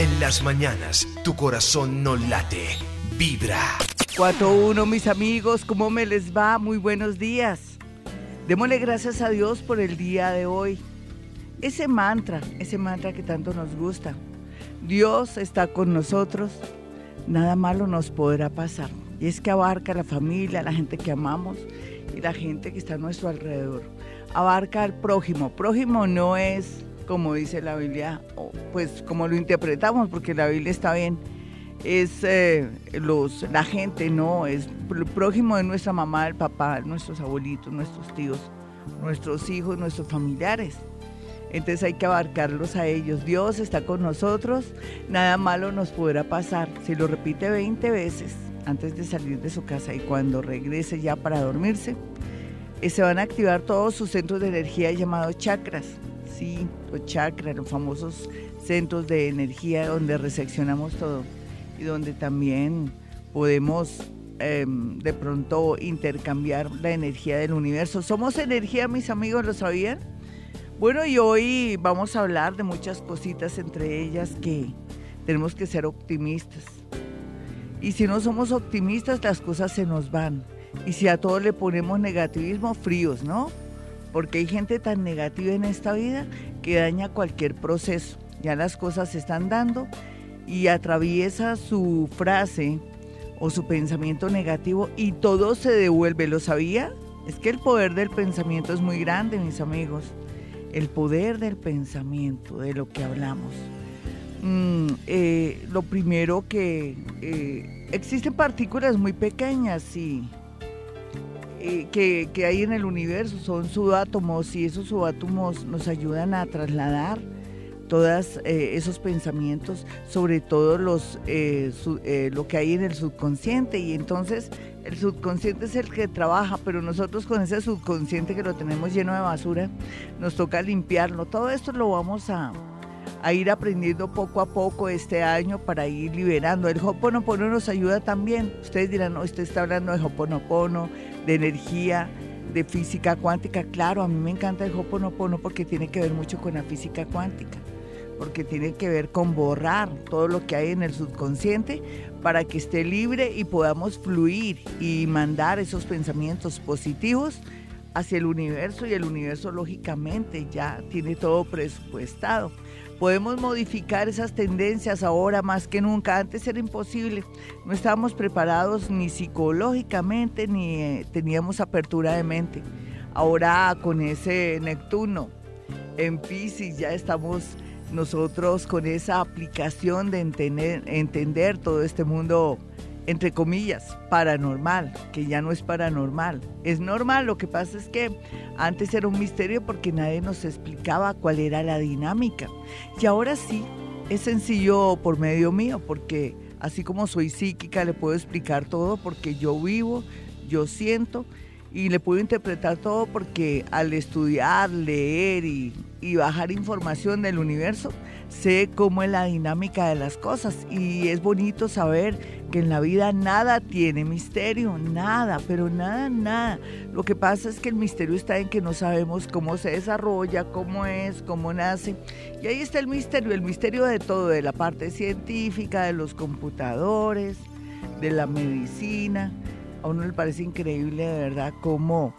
En las mañanas, tu corazón no late, vibra. 4-1, mis amigos, ¿cómo me les va? Muy buenos días. Démosle gracias a Dios por el día de hoy. Ese mantra, ese mantra que tanto nos gusta. Dios está con nosotros, nada malo nos podrá pasar. Y es que abarca la familia, la gente que amamos y la gente que está a nuestro alrededor. Abarca al prójimo. Prójimo no es como dice la Biblia, pues como lo interpretamos, porque la Biblia está bien, es eh, los, la gente, no, es el prójimo de nuestra mamá, el papá, nuestros abuelitos, nuestros tíos, nuestros hijos, nuestros familiares. Entonces hay que abarcarlos a ellos. Dios está con nosotros, nada malo nos podrá pasar. Si lo repite 20 veces antes de salir de su casa y cuando regrese ya para dormirse, eh, se van a activar todos sus centros de energía llamados chakras los chakras, los famosos centros de energía donde reseccionamos todo y donde también podemos em, de pronto intercambiar la energía del universo. Somos energía, mis amigos, ¿lo sabían? Bueno, y hoy vamos a hablar de muchas cositas, entre ellas que tenemos que ser optimistas. Y si no somos optimistas, las cosas se nos van. Y si a todos le ponemos negativismo, fríos, ¿no? Porque hay gente tan negativa en esta vida que daña cualquier proceso. Ya las cosas se están dando y atraviesa su frase o su pensamiento negativo y todo se devuelve. ¿Lo sabía? Es que el poder del pensamiento es muy grande, mis amigos. El poder del pensamiento, de lo que hablamos. Mm, eh, lo primero que eh, existen partículas muy pequeñas y eh, que, hay en el universo, son subátomos y esos subátomos nos ayudan a trasladar todos eh, esos pensamientos, sobre todo los, eh, lo que hay en el subconsciente. Y entonces el subconsciente es el que trabaja, pero nosotros con ese subconsciente que lo tenemos lleno de basura, nos toca limpiarlo. Todo esto lo vamos a, ir aprendiendo poco a poco este año para ir liberando. El Hoponopono nos ayuda también. Ustedes dirán, no, usted está hablando de Hoponopono, de energía, de física cuántica. Claro, a mí me encanta el Hoponopono porque tiene que ver mucho con la física cuántica, porque tiene que ver con borrar todo lo que hay en el subconsciente para que esté libre y podamos fluir y mandar esos pensamientos positivos hacia el universo y el universo lógicamente ya tiene todo presupuestado. Podemos modificar esas tendencias ahora más que nunca. Antes era imposible. No estábamos preparados ni psicológicamente ni eh, teníamos apertura de mente. Ahora con ese Neptuno en Pisces ya estamos nosotros con esa aplicación de entender, entender todo este mundo entre comillas, paranormal, que ya no es paranormal. Es normal, lo que pasa es que antes era un misterio porque nadie nos explicaba cuál era la dinámica. Y ahora sí, es sencillo por medio mío, porque así como soy psíquica, le puedo explicar todo porque yo vivo, yo siento y le puedo interpretar todo porque al estudiar, leer y, y bajar información del universo, sé cómo es la dinámica de las cosas y es bonito saber que en la vida nada tiene misterio, nada, pero nada, nada. Lo que pasa es que el misterio está en que no sabemos cómo se desarrolla, cómo es, cómo nace. Y ahí está el misterio, el misterio de todo, de la parte científica, de los computadores, de la medicina. A uno le parece increíble de verdad cómo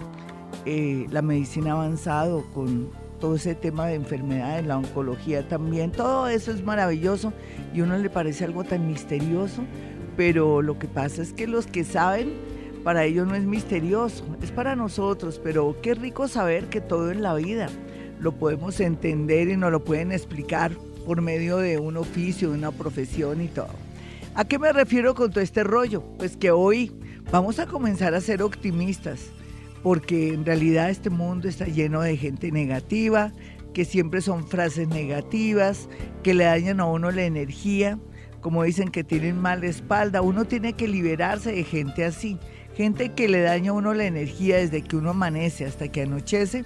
eh, la medicina ha avanzado con todo ese tema de enfermedades, la oncología también, todo eso es maravilloso y a uno le parece algo tan misterioso, pero lo que pasa es que los que saben, para ellos no es misterioso, es para nosotros, pero qué rico saber que todo en la vida lo podemos entender y nos lo pueden explicar por medio de un oficio, de una profesión y todo. ¿A qué me refiero con todo este rollo? Pues que hoy vamos a comenzar a ser optimistas porque en realidad este mundo está lleno de gente negativa, que siempre son frases negativas, que le dañan a uno la energía, como dicen que tienen mala espalda, uno tiene que liberarse de gente así, gente que le daña a uno la energía desde que uno amanece hasta que anochece,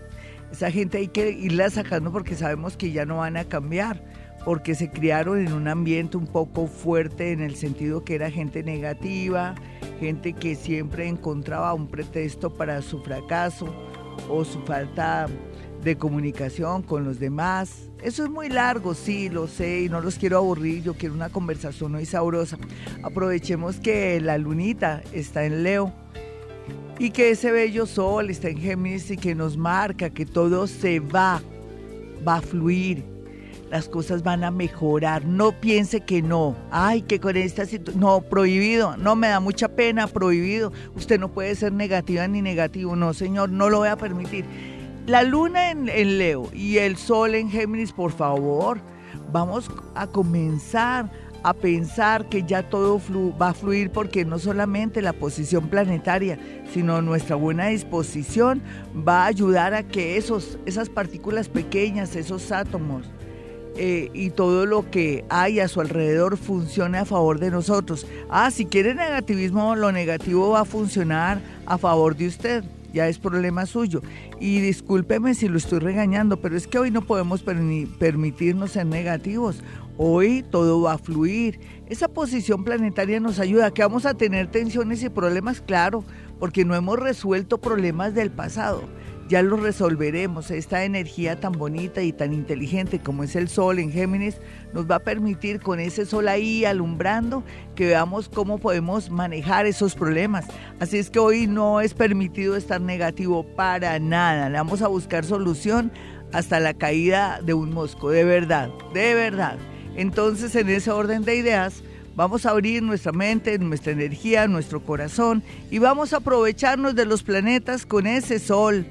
esa gente hay que irla sacando porque sabemos que ya no van a cambiar porque se criaron en un ambiente un poco fuerte en el sentido que era gente negativa, gente que siempre encontraba un pretexto para su fracaso o su falta de comunicación con los demás. Eso es muy largo, sí, lo sé, y no los quiero aburrir, yo quiero una conversación muy sabrosa. Aprovechemos que la lunita está en Leo y que ese bello sol está en Géminis y que nos marca que todo se va, va a fluir, las cosas van a mejorar. No piense que no. Ay, que con esta situación. No, prohibido. No, me da mucha pena, prohibido. Usted no puede ser negativa ni negativo. No, señor, no lo voy a permitir. La luna en, Leo y el sol en Géminis, por favor, vamos a comenzar a pensar que ya todo va a fluir porque no solamente la posición planetaria, sino nuestra buena disposición va a ayudar a que esos, esas partículas pequeñas, esos átomos, eh, y todo lo que hay a su alrededor funcione a favor de nosotros. Ah, si quiere negativismo, lo negativo va a funcionar a favor de usted ya es problema suyo. Y discúlpeme si lo estoy regañando, pero es que hoy no podemos permitirnos ser negativos. Hoy todo va a fluir. Esa posición planetaria nos ayuda. Que vamos a tener tensiones y problemas, claro, porque no hemos resuelto problemas del pasado ya lo resolveremos. Esta energía tan bonita y tan inteligente como es el sol en Géminis nos va a permitir con ese sol ahí alumbrando que veamos cómo podemos manejar esos problemas. Así es que hoy no es permitido estar negativo para nada. Vamos a buscar solución hasta la caída de un mosco, de verdad, de verdad. Entonces en ese orden de ideas vamos a abrir nuestra mente, nuestra energía, nuestro corazón y vamos a aprovecharnos de los planetas con ese sol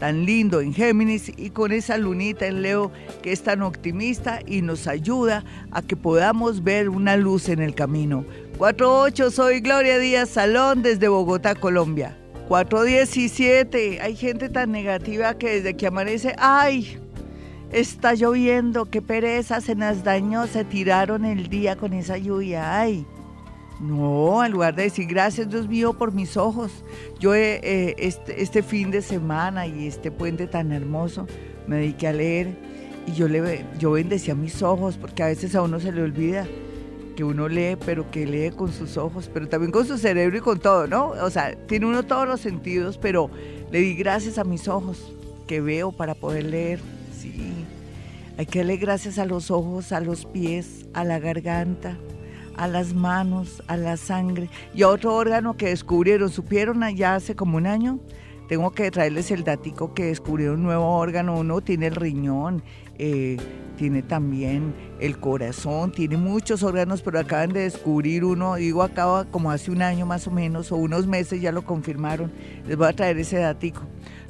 tan lindo en Géminis y con esa lunita en Leo que es tan optimista y nos ayuda a que podamos ver una luz en el camino. 48, soy Gloria Díaz Salón desde Bogotá, Colombia. 417, hay gente tan negativa que desde que amanece, ¡ay! Está lloviendo, qué pereza, se nos dañó, se tiraron el día con esa lluvia, ¡ay! No, en lugar de decir gracias Dios mío por mis ojos. Yo eh, este, este, fin de semana y este puente tan hermoso me dediqué a leer y yo, le, yo bendecía mis ojos porque a veces a uno se le olvida que uno lee, pero que lee con sus ojos, pero también con su cerebro y con todo, ¿no? O sea, tiene uno todos los sentidos, pero le di gracias a mis ojos que veo para poder leer. Sí, hay que darle gracias a los ojos, a los pies, a la garganta a las manos, a la sangre y a otro órgano que descubrieron, supieron allá hace como un año. Tengo que traerles el datico que descubrieron un nuevo órgano. Uno tiene el riñón, eh, tiene también el corazón, tiene muchos órganos, pero acaban de descubrir uno, digo acaba como hace un año más o menos, o unos meses ya lo confirmaron. Les voy a traer ese datico.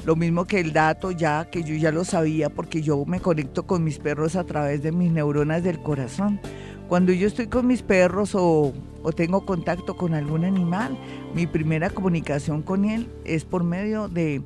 Lo mismo que el dato ya, que yo ya lo sabía porque yo me conecto con mis perros a través de mis neuronas del corazón. Cuando yo estoy con mis perros o, tengo contacto con algún animal, mi primera comunicación con él es por medio de,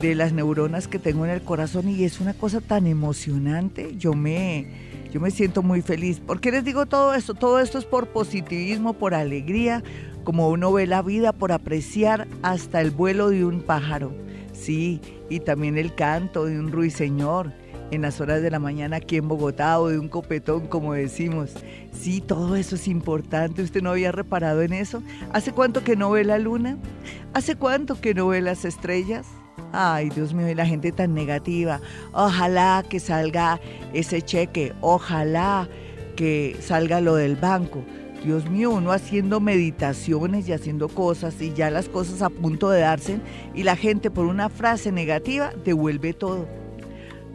las neuronas que tengo en el corazón y es una cosa tan emocionante. Yo me, yo me siento muy feliz. ¿Por qué les digo todo esto? Todo esto es por positivismo, por alegría, como uno ve la vida, por apreciar hasta el vuelo de un pájaro. Sí, y también el canto de un ruiseñor en las horas de la mañana aquí en Bogotá o de un copetón, como decimos. Sí, todo eso es importante. ¿Usted no había reparado en eso? ¿Hace cuánto que no ve la luna? ¿Hace cuánto que no ve las estrellas? Ay, Dios mío, y la gente tan negativa. Ojalá que salga ese cheque, ojalá que salga lo del banco. Dios mío, uno haciendo meditaciones y haciendo cosas y ya las cosas a punto de darse y la gente por una frase negativa devuelve todo.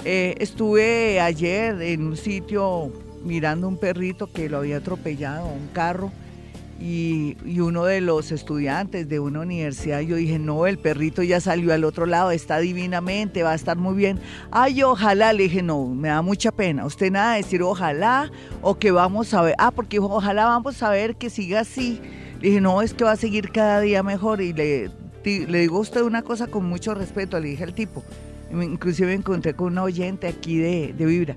Eh, estuve ayer en un sitio mirando un perrito que lo había atropellado, un carro, y, uno de los estudiantes de una universidad, yo dije, no, el perrito ya salió al otro lado, está divinamente, va a estar muy bien. Ay, ojalá, le dije, no, me da mucha pena. Usted nada de decir ojalá o que vamos a ver, ah, porque ojalá vamos a ver que siga así. Le dije, no, es que va a seguir cada día mejor y le, le digo a usted una cosa con mucho respeto, le dije al tipo inclusive me encontré con una oyente aquí de, de Vibra.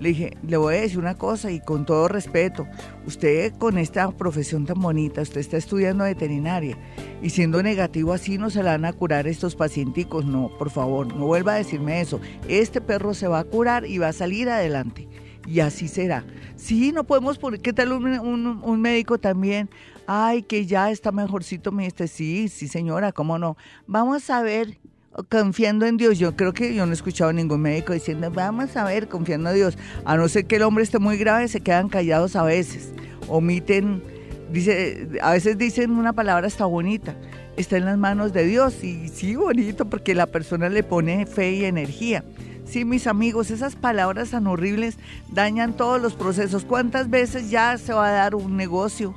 Le dije, le voy a decir una cosa y con todo respeto, usted con esta profesión tan bonita, usted está estudiando veterinaria y siendo negativo así no se la van a curar estos pacienticos, no, por favor, no vuelva a decirme eso. Este perro se va a curar y va a salir adelante y así será. Sí, no podemos poner, ¿qué tal un, un, médico también? Ay, que ya está mejorcito, me dice, sí, sí señora, ¿cómo no? Vamos a ver confiando en Dios. Yo creo que yo no he escuchado a ningún médico diciendo, vamos a ver, confiando en Dios. A no ser que el hombre esté muy grave, se quedan callados a veces. Omiten, dice, a veces dicen una palabra hasta bonita. Está en las manos de Dios. Y sí, bonito, porque la persona le pone fe y energía. Sí, mis amigos, esas palabras tan horribles dañan todos los procesos. ¿Cuántas veces ya se va a dar un negocio,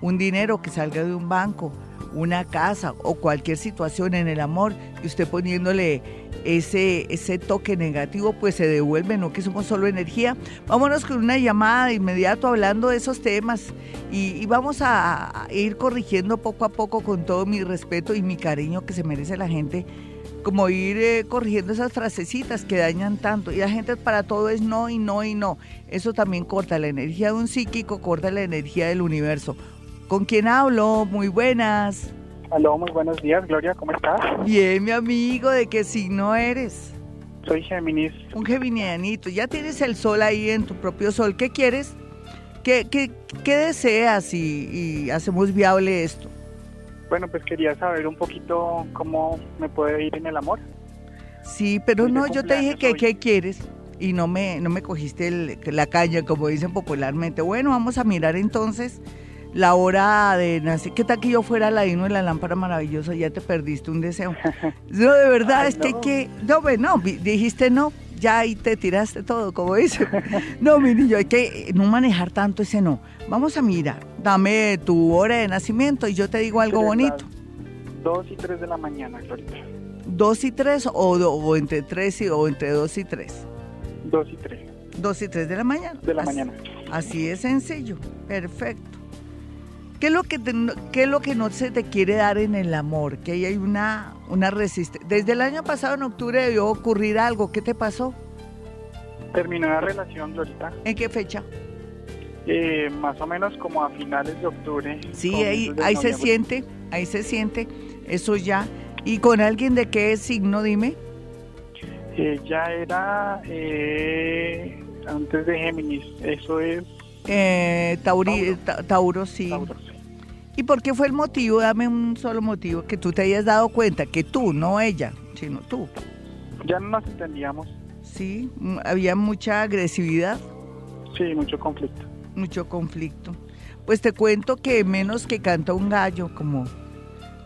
un dinero que salga de un banco, una casa o cualquier situación en el amor y usted poniéndole ese, ese toque negativo, pues se devuelve, no que somos solo energía. Vámonos con una llamada de inmediato hablando de esos temas y, vamos a, a ir corrigiendo poco a poco con todo mi respeto y mi cariño que se merece la gente como ir eh, corrigiendo esas frasecitas que dañan tanto. Y la gente para todo es no y no y no. Eso también corta la energía de un psíquico, corta la energía del universo. ¿Con quién hablo? Muy buenas. Aló, muy buenos días, Gloria, ¿cómo estás? Bien, mi amigo, ¿de qué signo eres? Soy Géminis. Un geminianito. Ya tienes el sol ahí en tu propio sol. ¿Qué quieres? ¿Qué, qué, qué deseas y, y hacemos viable esto? Bueno, pues quería saber un poquito cómo me puede ir en el amor. Sí, pero no, yo te dije que hoy. qué quieres y no me, no me cogiste el- la caña, como dicen popularmente. Bueno, vamos a mirar entonces la hora de nacer. ¿Qué tal que yo fuera la de la lámpara maravillosa? Ya te perdiste un deseo. No, de verdad, Ay, es que, no. que, no, ve, no, vi- dijiste no, ya ahí te tiraste todo, como dicen. No, mi niño, hay que no manejar tanto ese no. Vamos a mirar, dame tu hora de nacimiento y yo te digo algo bonito. Dos y tres de la mañana, Glorita. ¿Dos y tres o entre tres y, o entre dos y tres? Dos y tres Dos y tres de la mañana. de la Así- mañana. Así es sencillo, perfecto. ¿Qué es lo que, te- qué es lo que no se te quiere dar en el amor? Que ahí hay una, una resistencia. Desde el año pasado, en octubre, debió ocurrir algo. ¿Qué te pasó? Terminó la relación, Glorita, ¿En qué fecha? eh, más o menos como a finales de octubre. Sí, ahí, ahí se siente, ahí se siente, eso ya. ¿Y con alguien de qué signo, dime? Ya era eh, antes de Géminis, eso es Eh, Tauri- Tauro. Ta- Tauro, sí. Tauro, sí. ¿Y por qué fue el motivo? Dame un solo motivo que tú te hayas dado cuenta, que tú, no ella, sino tú. Ya no nos entendíamos, Sí, mm, había mucha agresividad, sí, mucho conflicto. mucho conflicto. Pues te cuento que menos que canta un gallo, como,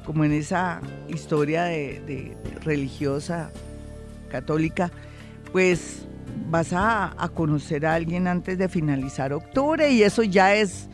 como en esa historia de, de religiosa católica, pues vas a, a conocer a alguien antes de finalizar octubre y eso ya es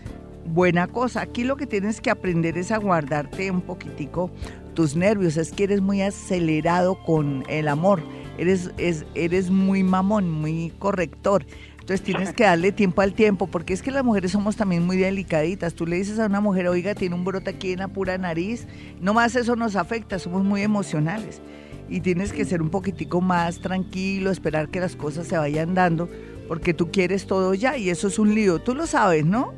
buena cosa. Aquí lo que tienes que aprender es a guardarte un poquitico tus nervios, es que eres muy acelerado con el amor, eres, es, eres muy mamón, muy corrector. Entonces tienes que darle tiempo al tiempo, porque es que las mujeres somos también muy delicaditas. Tú le dices a una mujer, oiga, tiene un brote aquí en la pura nariz, no más eso nos afecta, somos muy emocionales. Y tienes que ser un poquitico más tranquilo, esperar que las cosas se vayan dando, porque tú quieres todo ya y eso es un lío. Tú lo sabes, ¿no?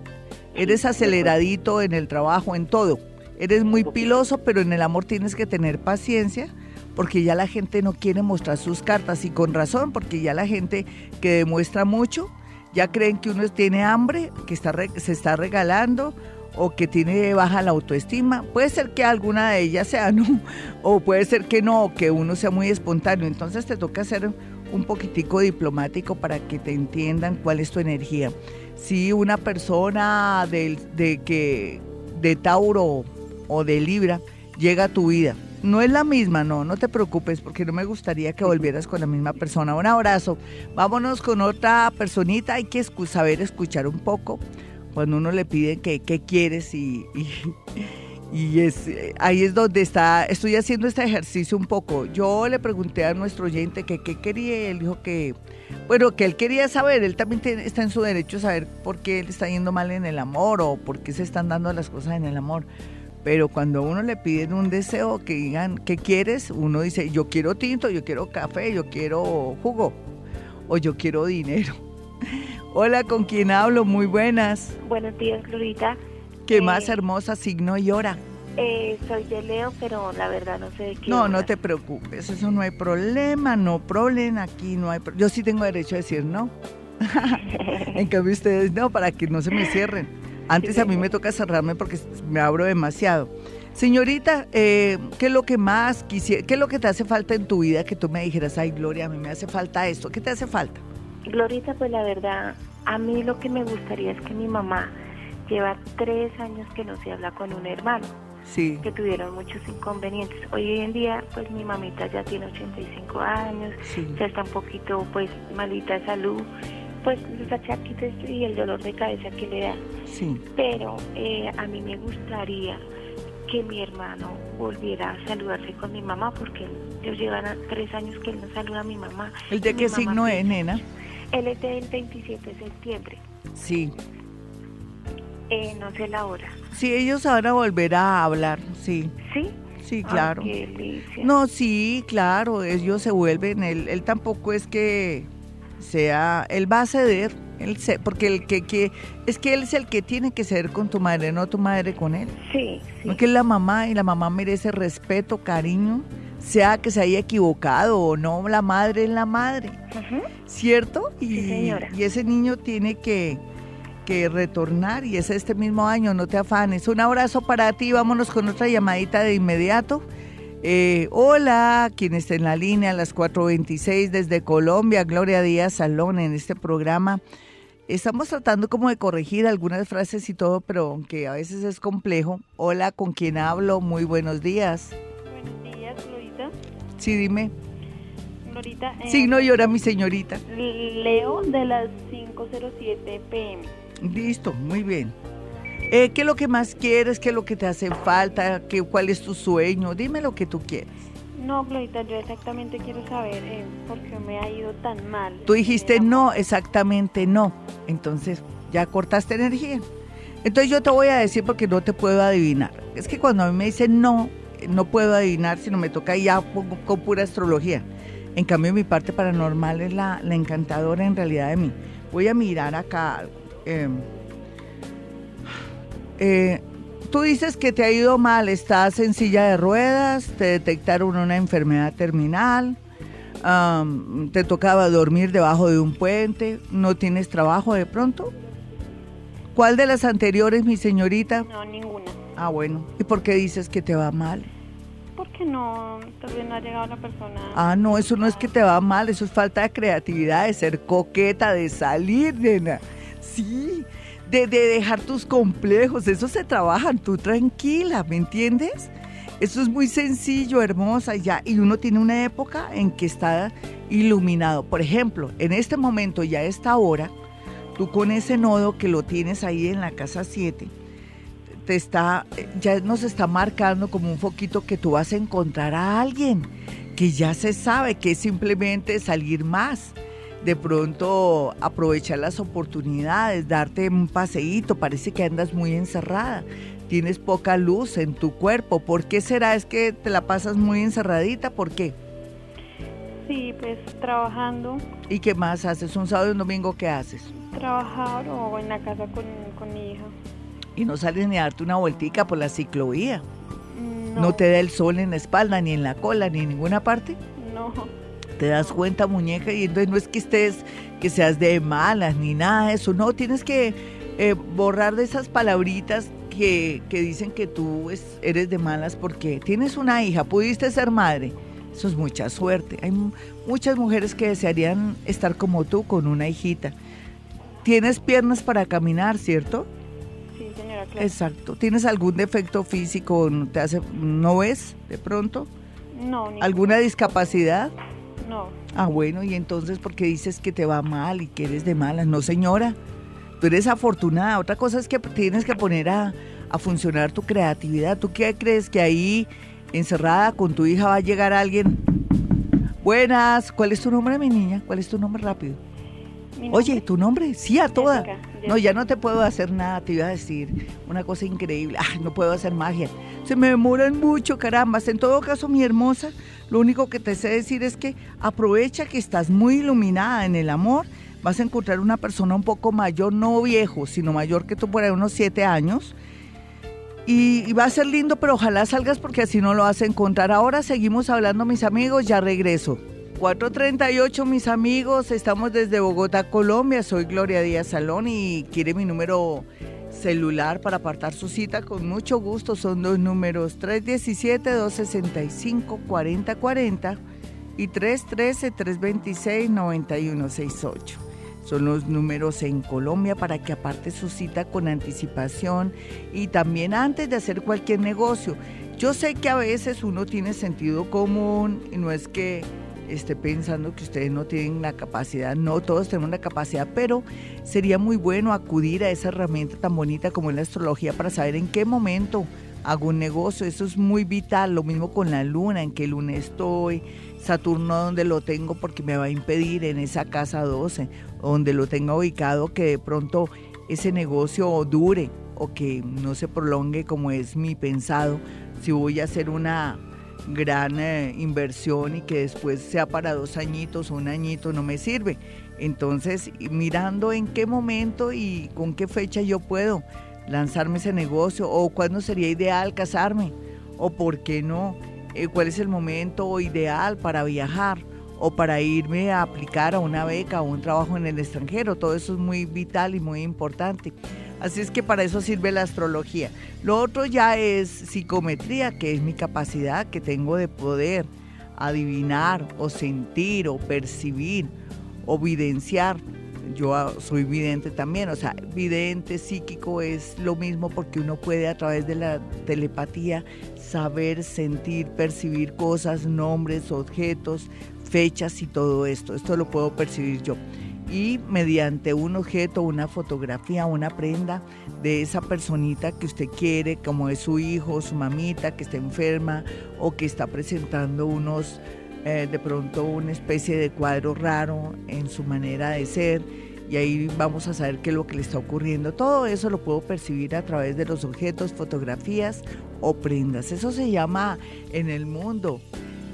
Eres aceleradito en el trabajo, en todo. Eres muy piloso, pero en el amor tienes que tener paciencia porque ya la gente no quiere mostrar sus cartas y con razón, porque ya la gente que demuestra mucho ya creen que uno tiene hambre, que está re- se está regalando o que tiene baja la autoestima. Puede ser que alguna de ellas sea no, o puede ser que no, que uno sea muy espontáneo. Entonces te toca ser un poquitico diplomático para que te entiendan cuál es tu energía. Si una persona del- de, que de Tauro o de Libra llega a tu vida, no es la misma, no, no te preocupes porque no me gustaría que volvieras con la misma persona. Un abrazo. Vámonos con otra personita, hay que saber escuchar un poco cuando uno le pide qué quieres y, y es, eh, ahí es donde está, estoy haciendo este ejercicio un poco. Yo le pregunté a nuestro oyente que qué quería y él dijo que, bueno, que él quería saber, él también tiene- está en su derecho a saber por qué le está yendo mal en el amor o por qué se están dando las cosas en el amor. Pero cuando a uno le piden un deseo, que digan, ¿qué quieres? Uno dice, yo quiero tinto, yo quiero café, yo quiero jugo o yo quiero dinero. Hola, ¿con quién hablo? Muy buenas. Buenos días, Glorita. Qué Eh, más hermosa signo y hora. Eh, soy de Leo, pero la verdad no sé de qué. No, no te preocupes, eso no hay problema, no problema aquí, no hay pro- Yo sí tengo derecho a decir no. en cambio ustedes no, para que no se me cierren. Antes a mí me toca cerrarme porque me abro demasiado. Señorita, eh, ¿qué es lo que más quisiera, qué es lo que te hace falta en tu vida que tú me dijeras, ay Gloria, a mí me hace falta esto? ¿Qué te hace falta? Glorita, pues la verdad, a mí lo que me gustaría es que mi mamá lleva tres años que no se habla con un hermano. Sí. Que tuvieron muchos inconvenientes. Hoy en día, pues mi mamita ya tiene 85 años, ya está un poquito, pues, malita de salud pues los achaquitos y el dolor de cabeza que le da. Sí. Pero eh, a mí me gustaría que mi hermano volviera a saludarse con mi mamá, porque ellos llevan tres años que él no saluda a mi mamá. ¿El de qué signo es, nena? Él es del 27 de septiembre. Sí. Eh, no sé la hora. Sí, ellos ahora volverán a hablar, sí. ¿Sí? Sí, claro. no, sí, claro, ellos se vuelven, él, él tampoco es que sea, él va a ceder, él se, porque el que, que, es que él es el que tiene que ceder con tu madre, no tu madre con él. Sí, sí. Porque es la mamá y la mamá merece respeto, cariño, sea que se haya equivocado o no, la madre es la madre, ¿cierto? Y, sí, señora. y ese niño tiene que, que retornar y es este mismo año, no te afanes. Un abrazo para ti, vámonos con otra llamadita de inmediato. Eh, hola, quien está en la línea a las 4.26 desde Colombia, Gloria Díaz Salón en este programa. Estamos tratando como de corregir algunas frases y todo, pero aunque a veces es complejo. Hola, ¿con quién hablo? Muy buenos días. Buenos días, Glorita. Sí, dime. Glorita. Eh, sí, no llora mi señorita. Leo de las 5.07 pm. Listo, muy bien. Eh, ¿Qué es lo que más quieres? ¿Qué es lo que te hace falta? ¿Qué, ¿Cuál es tu sueño? Dime lo que tú quieres. No, Glorita, yo exactamente quiero saber eh, por qué me ha ido tan mal. Tú dijiste no, exactamente no. Entonces, ya cortaste energía. Entonces yo te voy a decir porque no te puedo adivinar. Es que cuando a mí me dicen no, no puedo adivinar, sino me toca ya con, pura astrología. En cambio, mi parte paranormal es la, la encantadora en realidad de mí. Voy a mirar acá. Eh, eh, tú dices que te ha ido mal, estás en silla de ruedas, te detectaron una enfermedad terminal, te tocaba dormir debajo de un puente, no tienes trabajo de pronto. ¿Cuál de las anteriores, mi señorita? No, ninguna. Ah, bueno. ¿Y por qué dices que te va mal? Porque no, todavía no ha llegado la persona. Ah, no, eso no es que te va mal, eso es falta de creatividad, de ser coqueta, de salir, nena. Sí, de, dejar tus complejos, eso se trabaja, tú tranquila, ¿me entiendes? Eso es muy sencillo, hermosa, ya. Y uno tiene una época en que está iluminado. Por ejemplo, en este momento, ya a esta hora, tú con ese nodo que lo tienes ahí en la casa 7, te está, ya nos está marcando como un foquito que tú vas a encontrar a alguien que ya se sabe que es simplemente salir más de pronto aprovechar las oportunidades, darte un paseíto, parece que andas muy encerrada, tienes poca luz en tu cuerpo, ¿por qué será? ¿Es que te la pasas muy encerradita? ¿Por qué? Sí, pues trabajando. ¿Y qué más haces? ¿Un sábado y un domingo qué haces? Trabajar o en la casa con, con mi hija. ¿Y no sales ni a darte una vueltica por la ciclovía? No. ¿No te da el sol en la espalda, ni en la cola, ni en ninguna parte? No. ¿Te das cuenta, muñeca? Y entonces no es que estés, que seas de malas ni nada de eso. No, tienes que eh, borrar de esas palabritas que, que dicen que tú eres de malas porque tienes una hija, pudiste ser madre. Eso es mucha suerte. Hay muchas mujeres que desearían estar como tú con una hijita. Tienes piernas para caminar, ¿cierto? Sí, señora. Claro. Exacto. ¿Tienes algún defecto físico? ¿Te hace, ¿No ves de pronto? No. ¿Alguna discapacidad? No. Ah, bueno, y entonces, ¿por qué dices que te va mal y que eres de malas? No, señora, tú eres afortunada. Otra cosa es que tienes que poner a, a funcionar tu creatividad. ¿Tú qué crees que ahí, encerrada con tu hija, va a llegar alguien? Buenas, ¿cuál es tu nombre, mi niña? ¿Cuál es tu nombre rápido? Oye, ¿tu nombre? Sí, a toda. No, ya no te puedo hacer nada, te iba a decir una cosa increíble. Ay, no puedo hacer magia. Se me demoran mucho, carambas. En todo caso, mi hermosa, lo único que te sé decir es que aprovecha que estás muy iluminada en el amor. Vas a encontrar una persona un poco mayor, no viejo, sino mayor que tú por ahí unos siete años. Y, y, va a ser lindo, pero ojalá salgas porque así no lo vas a encontrar. Ahora seguimos hablando, mis amigos, ya regreso. 438, mis amigos, estamos desde Bogotá, Colombia. Soy Gloria Díaz Salón y quiere mi número celular para apartar su cita con mucho gusto. Son dos números 317-265-4040 y 313-326-9168. Son los números en Colombia para que aparte su cita con anticipación y también antes de hacer cualquier negocio. Yo sé que a veces uno tiene sentido común y no es que esté pensando que ustedes no tienen la capacidad, no todos tenemos la capacidad, pero sería muy bueno acudir a esa herramienta tan bonita como es la astrología para saber en qué momento hago un negocio, eso es muy vital, lo mismo con la luna, en qué luna estoy, Saturno donde lo tengo porque me va a impedir en esa casa 12, donde lo tenga ubicado que de pronto ese negocio dure o que no se prolongue como es mi pensado, si voy a hacer una gran eh, inversión y que después sea para dos añitos o un añito no me sirve. Entonces, mirando en qué momento y con qué fecha yo puedo lanzarme ese negocio o cuándo sería ideal casarme o por qué no, eh, cuál es el momento ideal para viajar o para irme a aplicar a una beca o un trabajo en el extranjero. Todo eso es muy vital y muy importante. Así es que para eso sirve la astrología. Lo otro ya es psicometría, que es mi capacidad que tengo de poder adivinar o sentir o percibir o evidenciar. Yo soy vidente también, o sea, vidente, psíquico es lo mismo porque uno puede a través de la telepatía saber, sentir, percibir cosas, nombres, objetos, fechas y todo esto. Esto lo puedo percibir yo y mediante un objeto, una fotografía, una prenda de esa personita que usted quiere, como es su hijo, su mamita que está enferma o que está presentando unos, eh, de pronto una especie de cuadro raro en su manera de ser y ahí vamos a saber qué es lo que le está ocurriendo. Todo eso lo puedo percibir a través de los objetos, fotografías o prendas. Eso se llama en el mundo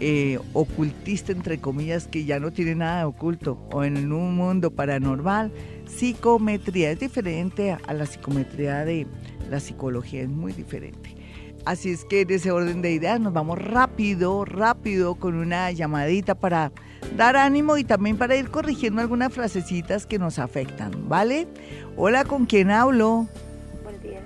eh, ocultista, entre comillas, que ya no tiene nada de oculto, o en un mundo paranormal, psicometría es diferente a la psicometría de la psicología, es muy diferente. Así es que en ese orden de ideas nos vamos rápido, rápido con una llamadita para dar ánimo y también para ir corrigiendo algunas frasecitas que nos afectan, ¿vale? Hola, ¿con quién hablo? Buenos días.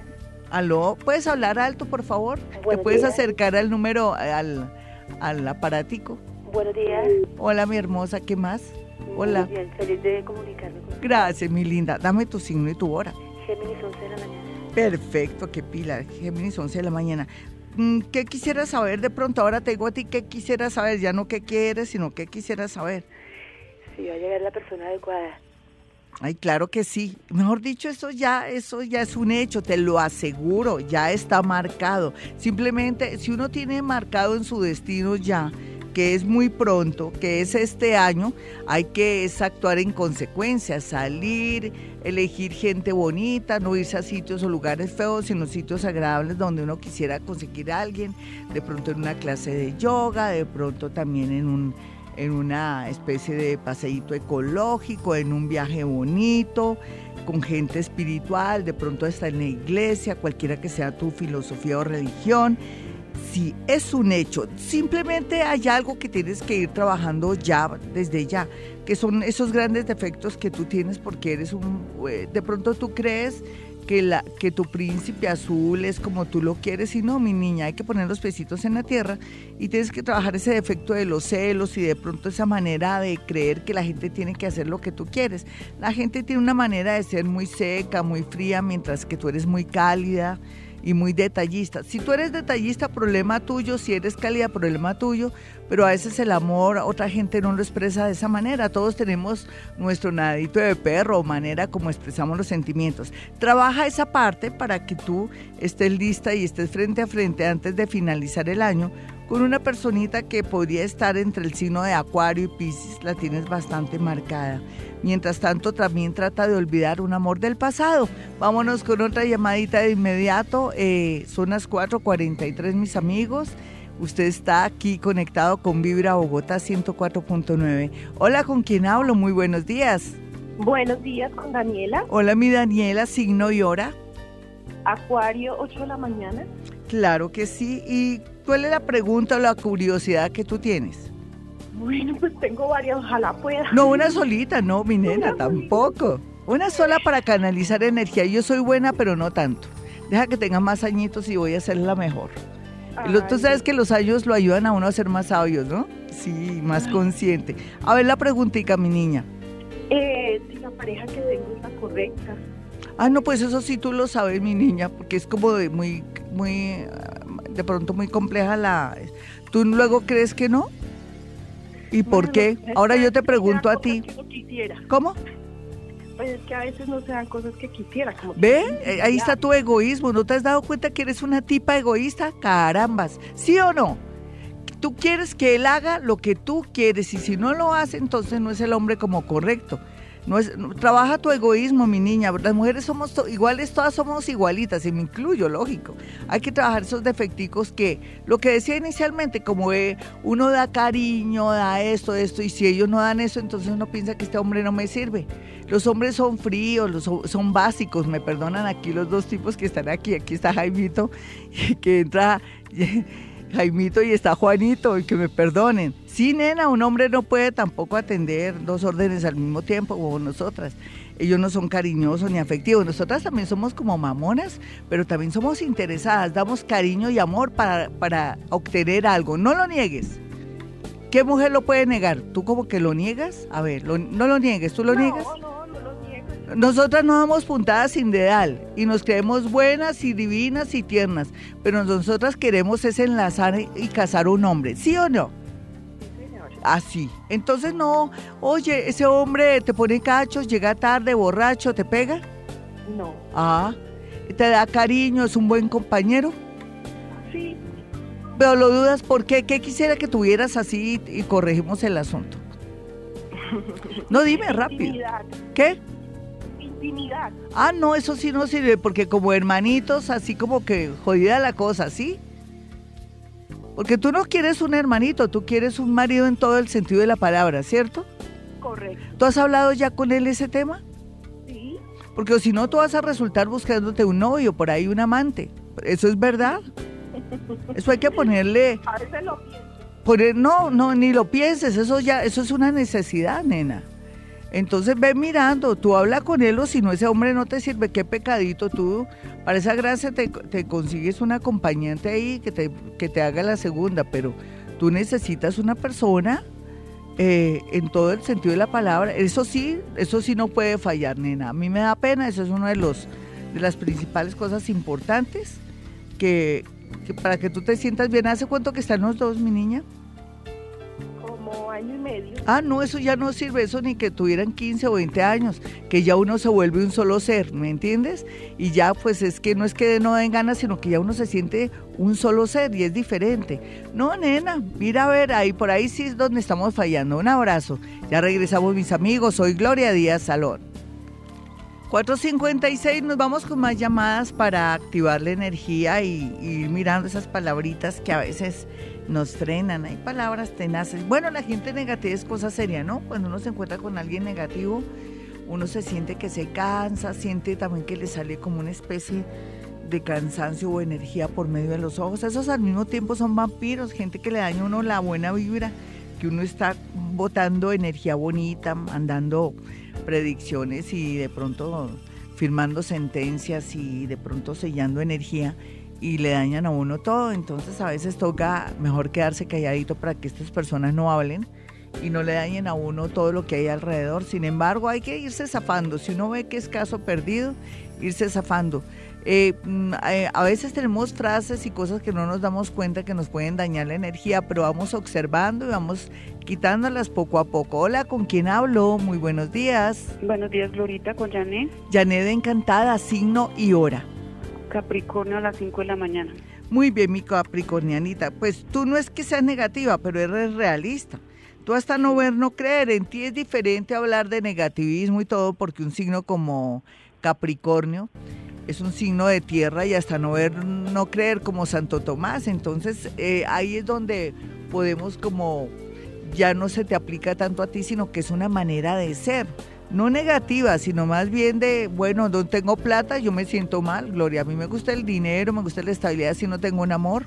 Aló, ¿puedes hablar alto, por favor? ¿Te puedes acercar al número, al, al aparatico. Buenos días. Hola, mi hermosa, ¿qué más? Hola. Muy bien, feliz de comunicarme con Gracias, mi linda. Dame tu signo y tu hora. Géminis 11 de la mañana. Perfecto, qué pila. Géminis 11 de la mañana. Mm, ¿Qué quisieras saber de pronto? Ahora te digo a ti qué quisieras saber, ya no qué quieres, sino qué quisieras saber. Si va a llegar la persona adecuada. Ay, claro que sí. Mejor dicho, eso ya, eso ya es un hecho, te lo aseguro, ya está marcado. Simplemente, si uno tiene marcado en su destino ya, que es muy pronto, que es este año, hay que actuar en consecuencia, salir, elegir gente bonita, no irse a sitios o lugares feos, sino sitios agradables donde uno quisiera conseguir a alguien, de pronto en una clase de yoga, de pronto también en un en una especie de paseíto ecológico, en un viaje bonito, con gente espiritual, de pronto hasta en la iglesia, cualquiera que sea tu filosofía o religión. Si es un hecho, simplemente hay algo que tienes que ir trabajando ya, desde ya, que son esos grandes defectos que tú tienes porque eres un, eh, de pronto tú crees que, la, que tu príncipe azul es como tú lo quieres y no, mi niña, hay que poner los pesitos en la tierra y tienes que trabajar ese defecto de los celos y de pronto esa manera de creer que la gente tiene que hacer lo que tú quieres. La gente tiene una manera de ser muy seca, muy fría, mientras que tú eres muy cálida y muy detallista. Si tú eres detallista, problema tuyo, si eres cálida, problema tuyo, pero a veces el amor, otra gente no lo expresa de esa manera. Todos tenemos nuestro nadito de perro o manera como expresamos los sentimientos. Trabaja esa parte para que tú estés lista y estés frente a frente antes de finalizar el año con una personita que podría estar entre el signo de Acuario y Pisces, la tienes bastante marcada. Mientras tanto, también trata de olvidar un amor del pasado. Vámonos con otra llamadita de inmediato. Eh, son las 4:43, mis amigos. Usted está aquí conectado con Vibra Bogotá 104.9. Hola, ¿con quién hablo? Muy buenos días. Buenos días, con Daniela. Hola, mi Daniela, signo y hora. Acuario, 8 de la mañana. Claro que sí. ¿Y cuál es la pregunta o la curiosidad que tú tienes? Bueno, pues tengo varias, ojalá pueda. No una solita, no, mi nena, tampoco. Una sola para canalizar energía. Yo soy buena, pero no tanto. Deja que tenga más añitos y voy a ser la mejor. Tú sabes que los años lo ayudan a uno a ser más sabios, ¿no? Sí, más consciente. A ver la preguntita, mi niña. Eh, si la pareja que tengo es la correcta. Ah, no, pues eso sí tú lo sabes, mi niña, porque es como de muy, muy, de pronto muy compleja la... ¿Tú luego crees que no? ¿Y por qué? Ahora yo te pregunto a ti. ¿Cómo? Pues es que a veces no se dan cosas que quisiera. Como ¿Ve? Eh, ahí está tu egoísmo. ¿No te has dado cuenta que eres una tipa egoísta? Carambas. ¿Sí o no? Tú quieres que él haga lo que tú quieres y si no lo hace, entonces no es el hombre como correcto. No es, trabaja tu egoísmo, mi niña. Las mujeres somos iguales, todas somos igualitas, y me incluyo, lógico. Hay que trabajar esos defecticos que, lo que decía inicialmente, como uno da cariño, da esto, esto, y si ellos no dan eso, entonces uno piensa que este hombre no me sirve. Los hombres son fríos, son básicos, me perdonan aquí los dos tipos que están aquí. Aquí está Jaimito, que entra Jaimito y está Juanito, y que me perdonen. Sí, nena, un hombre no puede tampoco atender dos órdenes al mismo tiempo como nosotras. Ellos no son cariñosos ni afectivos. Nosotras también somos como mamonas, pero también somos interesadas. Damos cariño y amor para, para obtener algo. No lo niegues. ¿Qué mujer lo puede negar? ¿Tú como que lo niegas? A ver, no lo niegues. ¿Tú lo niegas? Nosotras no damos puntadas sin dedal y nos creemos buenas y divinas y tiernas, pero nosotras queremos es enlazar y casar un hombre, ¿sí o no? Así. Entonces no, oye, ese hombre te pone cachos, llega tarde, borracho, ¿te pega? No. Ah, ¿te da cariño, es un buen compañero? Sí. Pero lo dudas, ¿por qué? ¿Qué quisiera que tuvieras así y corregimos el asunto? No, dime rápido. ¿Qué? Ah, no, eso sí no sirve, porque como hermanitos, así como que jodida la cosa, ¿sí? Porque tú no quieres un hermanito, tú quieres un marido en todo el sentido de la palabra, ¿cierto? Correcto. ¿Tú has hablado ya con él ese tema? Sí. Porque si no, tú vas a resultar buscándote un novio, por ahí un amante. ¿Eso es verdad? Eso hay que ponerle... A veces lo pienso. Poner, no, no, ni lo pienses, eso ya, eso es una necesidad, nena. Entonces ve mirando, tú habla con él o si no ese hombre no te sirve, qué pecadito tú. Para esa gracia te, consigues un acompañante ahí que te, que te haga la segunda, pero tú necesitas una persona eh, en todo el sentido de la palabra. Eso sí, eso sí no puede fallar, nena. A mí me da pena, eso es una de, los, de las principales cosas importantes que, que para que tú te sientas bien. ¿Hace cuánto que están los dos, mi niña? Año y medio. Ah, no, eso ya no sirve, eso ni que tuvieran 15 o 20 años, que ya uno se vuelve un solo ser, ¿me entiendes? Y ya pues es que no es que no den ganas, sino que ya uno se siente un solo ser y es diferente. No, nena, mira a ver, ahí por ahí sí es donde estamos fallando. Un abrazo. Ya regresamos mis amigos, soy Gloria Díaz Salón. 4.56, nos vamos con más llamadas para activar la energía y, y ir mirando esas palabritas que a veces nos frenan, hay palabras tenaces. Bueno, la gente negativa es cosa seria, ¿no? Cuando uno se encuentra con alguien negativo, uno se siente que se cansa, siente también que le sale como una especie de cansancio o energía por medio de los ojos. Esos al mismo tiempo son vampiros, gente que le daña a uno la buena vibra, que uno está botando energía bonita, mandando predicciones y de pronto firmando sentencias y de pronto sellando energía y le dañan a uno todo. Entonces a veces toca mejor quedarse calladito para que estas personas no hablen y no le dañen a uno todo lo que hay alrededor. Sin embargo, hay que irse zafando. Si uno ve que es caso perdido, irse zafando. Eh, mm, eh, a veces tenemos frases y cosas que no nos damos cuenta que nos pueden dañar la energía, pero vamos observando y vamos quitándolas poco a poco. Hola, ¿con quién hablo? Muy buenos días. Buenos días, Glorita, con Janet. Janet, encantada, signo y hora. Capricornio a las 5 de la mañana. Muy bien, mi capricornianita. Pues tú no es que seas negativa, pero eres realista. Tú hasta no ver, no creer. En ti es diferente hablar de negativismo y todo, porque un signo como Capricornio es un signo de tierra y hasta no ver, no creer como Santo Tomás. Entonces eh, ahí es donde podemos como ya no se te aplica tanto a ti, sino que es una manera de ser no negativa, sino más bien de, bueno, no tengo plata, yo me siento mal, Gloria, a mí me gusta el dinero, me gusta la estabilidad si no tengo un amor.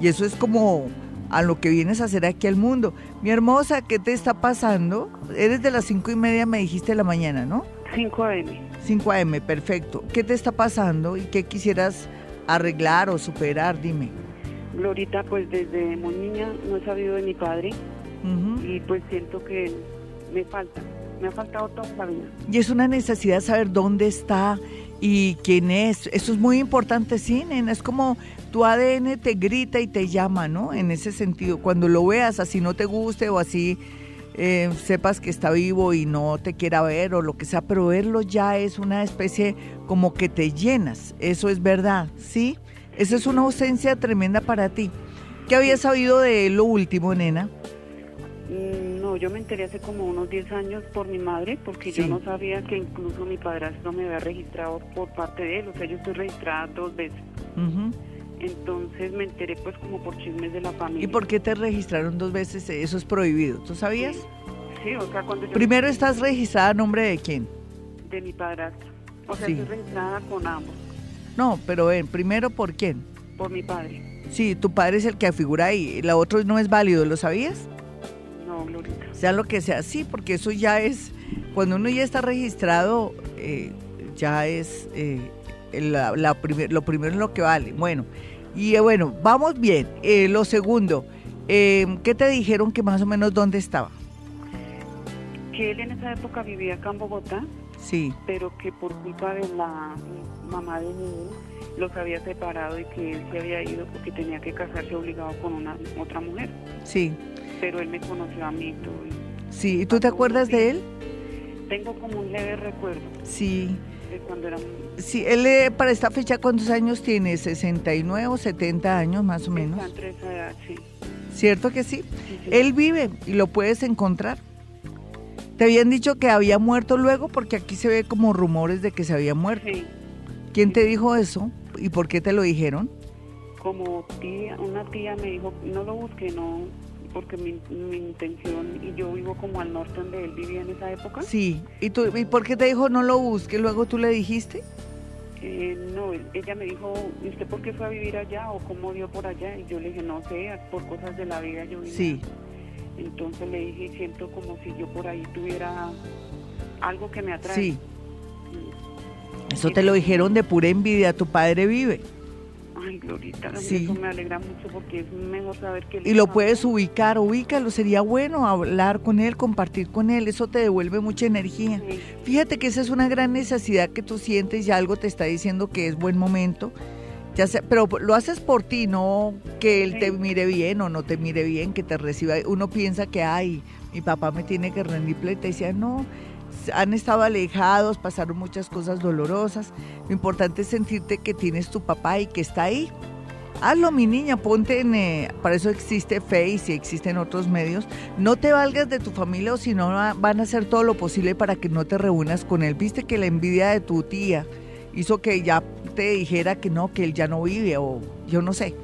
Y eso es como a lo que vienes a hacer aquí al mundo. Mi hermosa, ¿qué te está pasando? Eres de las cinco y media, me dijiste la mañana, ¿no? 5 AM. 5 AM, perfecto. ¿Qué te está pasando y qué quisieras arreglar o superar? Dime. Glorita, pues desde muy niña no he sabido de mi padre y pues siento que me falta, me ha faltado toda la vida. Y es una necesidad saber dónde está y quién es. Eso es muy importante, sí, nena. Es como tu ADN te grita y te llama, ¿no? En ese sentido, cuando lo veas, así no te guste o así eh, sepas que está vivo y no te quiera ver o lo que sea, pero verlo ya es una especie como que te llenas. Eso es verdad, ¿sí? Esa es una ausencia tremenda para ti. ¿Qué habías sabido de lo último, nena? Yo me enteré hace como unos 10 años por mi madre, porque Sí. yo no sabía que incluso mi padrastro me había registrado por parte de él, o sea, yo estoy registrada dos veces. Entonces me enteré pues como por chismes de la familia. ¿Y por qué te registraron dos veces? Eso es prohibido. ¿Tú sabías? Sí, o sea, cuando yo... Primero estás registrada a nombre de quién? De mi padrastro. O sea, Sí. estoy registrada con ambos, No, pero ven, primero por quién. por mi padre. Sí, tu padre es el que figura ahí. La otra no es válido, ¿lo sabías? No, Glorita. Sea lo que sea, sí, porque eso ya es, cuando uno ya está registrado, eh, ya es eh, la, la primer- lo primero es lo que vale. Bueno, y eh, bueno, vamos bien. Lo segundo, eh, ¿qué te dijeron que más o menos dónde estaba? Que él en esa época vivía acá en Bogotá, Sí, pero que por culpa de la mamá de mi los había separado y que él se había ido porque tenía que casarse obligado con una otra mujer. sí, Pero él me conoció a mí todo. sí. ¿Y tú te acuerdas de él? Tengo como un leve recuerdo Sí. de cuando era Sí, él eh, para esta fecha, ¿cuántos años tiene? ¿69 o 70 años más o menos? Entre esa edad, sí. ¿Cierto que sí? Sí, sí. Él vive y lo puedes encontrar. Te habían dicho que había muerto luego porque aquí se ve como rumores de que se había muerto. Sí, ¿Quién te dijo eso y por qué te lo dijeron? como tía, una tía me dijo, no lo busque, no, porque mi, mi intención, y yo vivo como al norte donde él vivía en esa época. Sí. ¿Y, tú, ¿Y por qué te dijo no lo busques? Luego tú le dijiste. Eh, no, ella me dijo, ¿y usted por qué fue a vivir allá o cómo dio por allá? Y yo le dije, no sé, por cosas de la vida yo vine. Sí. Entonces le dije, siento como si yo por ahí tuviera algo que me atrae. Sí. Eso te lo dijeron de pura envidia. Tu padre vive. Ay, Glorita, Sí. eso me alegra mucho porque es mejor saber que... él Y lo puedes ubicar, ubícalo. Sería bueno hablar con él, compartir con él. Eso te devuelve mucha energía. Sí. Fíjate que esa es una gran necesidad que tú sientes y algo te está diciendo que es buen momento. Ya sea, pero lo haces por ti, no que él te mire bien o no te mire bien, que te reciba. Uno piensa que, ay, mi papá me tiene que rendir pleitesía. No, han estado alejados, pasaron muchas cosas dolorosas. Lo importante es sentirte que tienes tu papá y que está ahí. Hazlo, mi niña, ponte en... eh, para eso existe Face y existen otros medios. No te valgas de tu familia o si no va- van a hacer todo lo posible para que no te reúnas con él. Viste que la envidia de tu tía hizo que ya te dijera que no, que él ya no vive o yo no sé.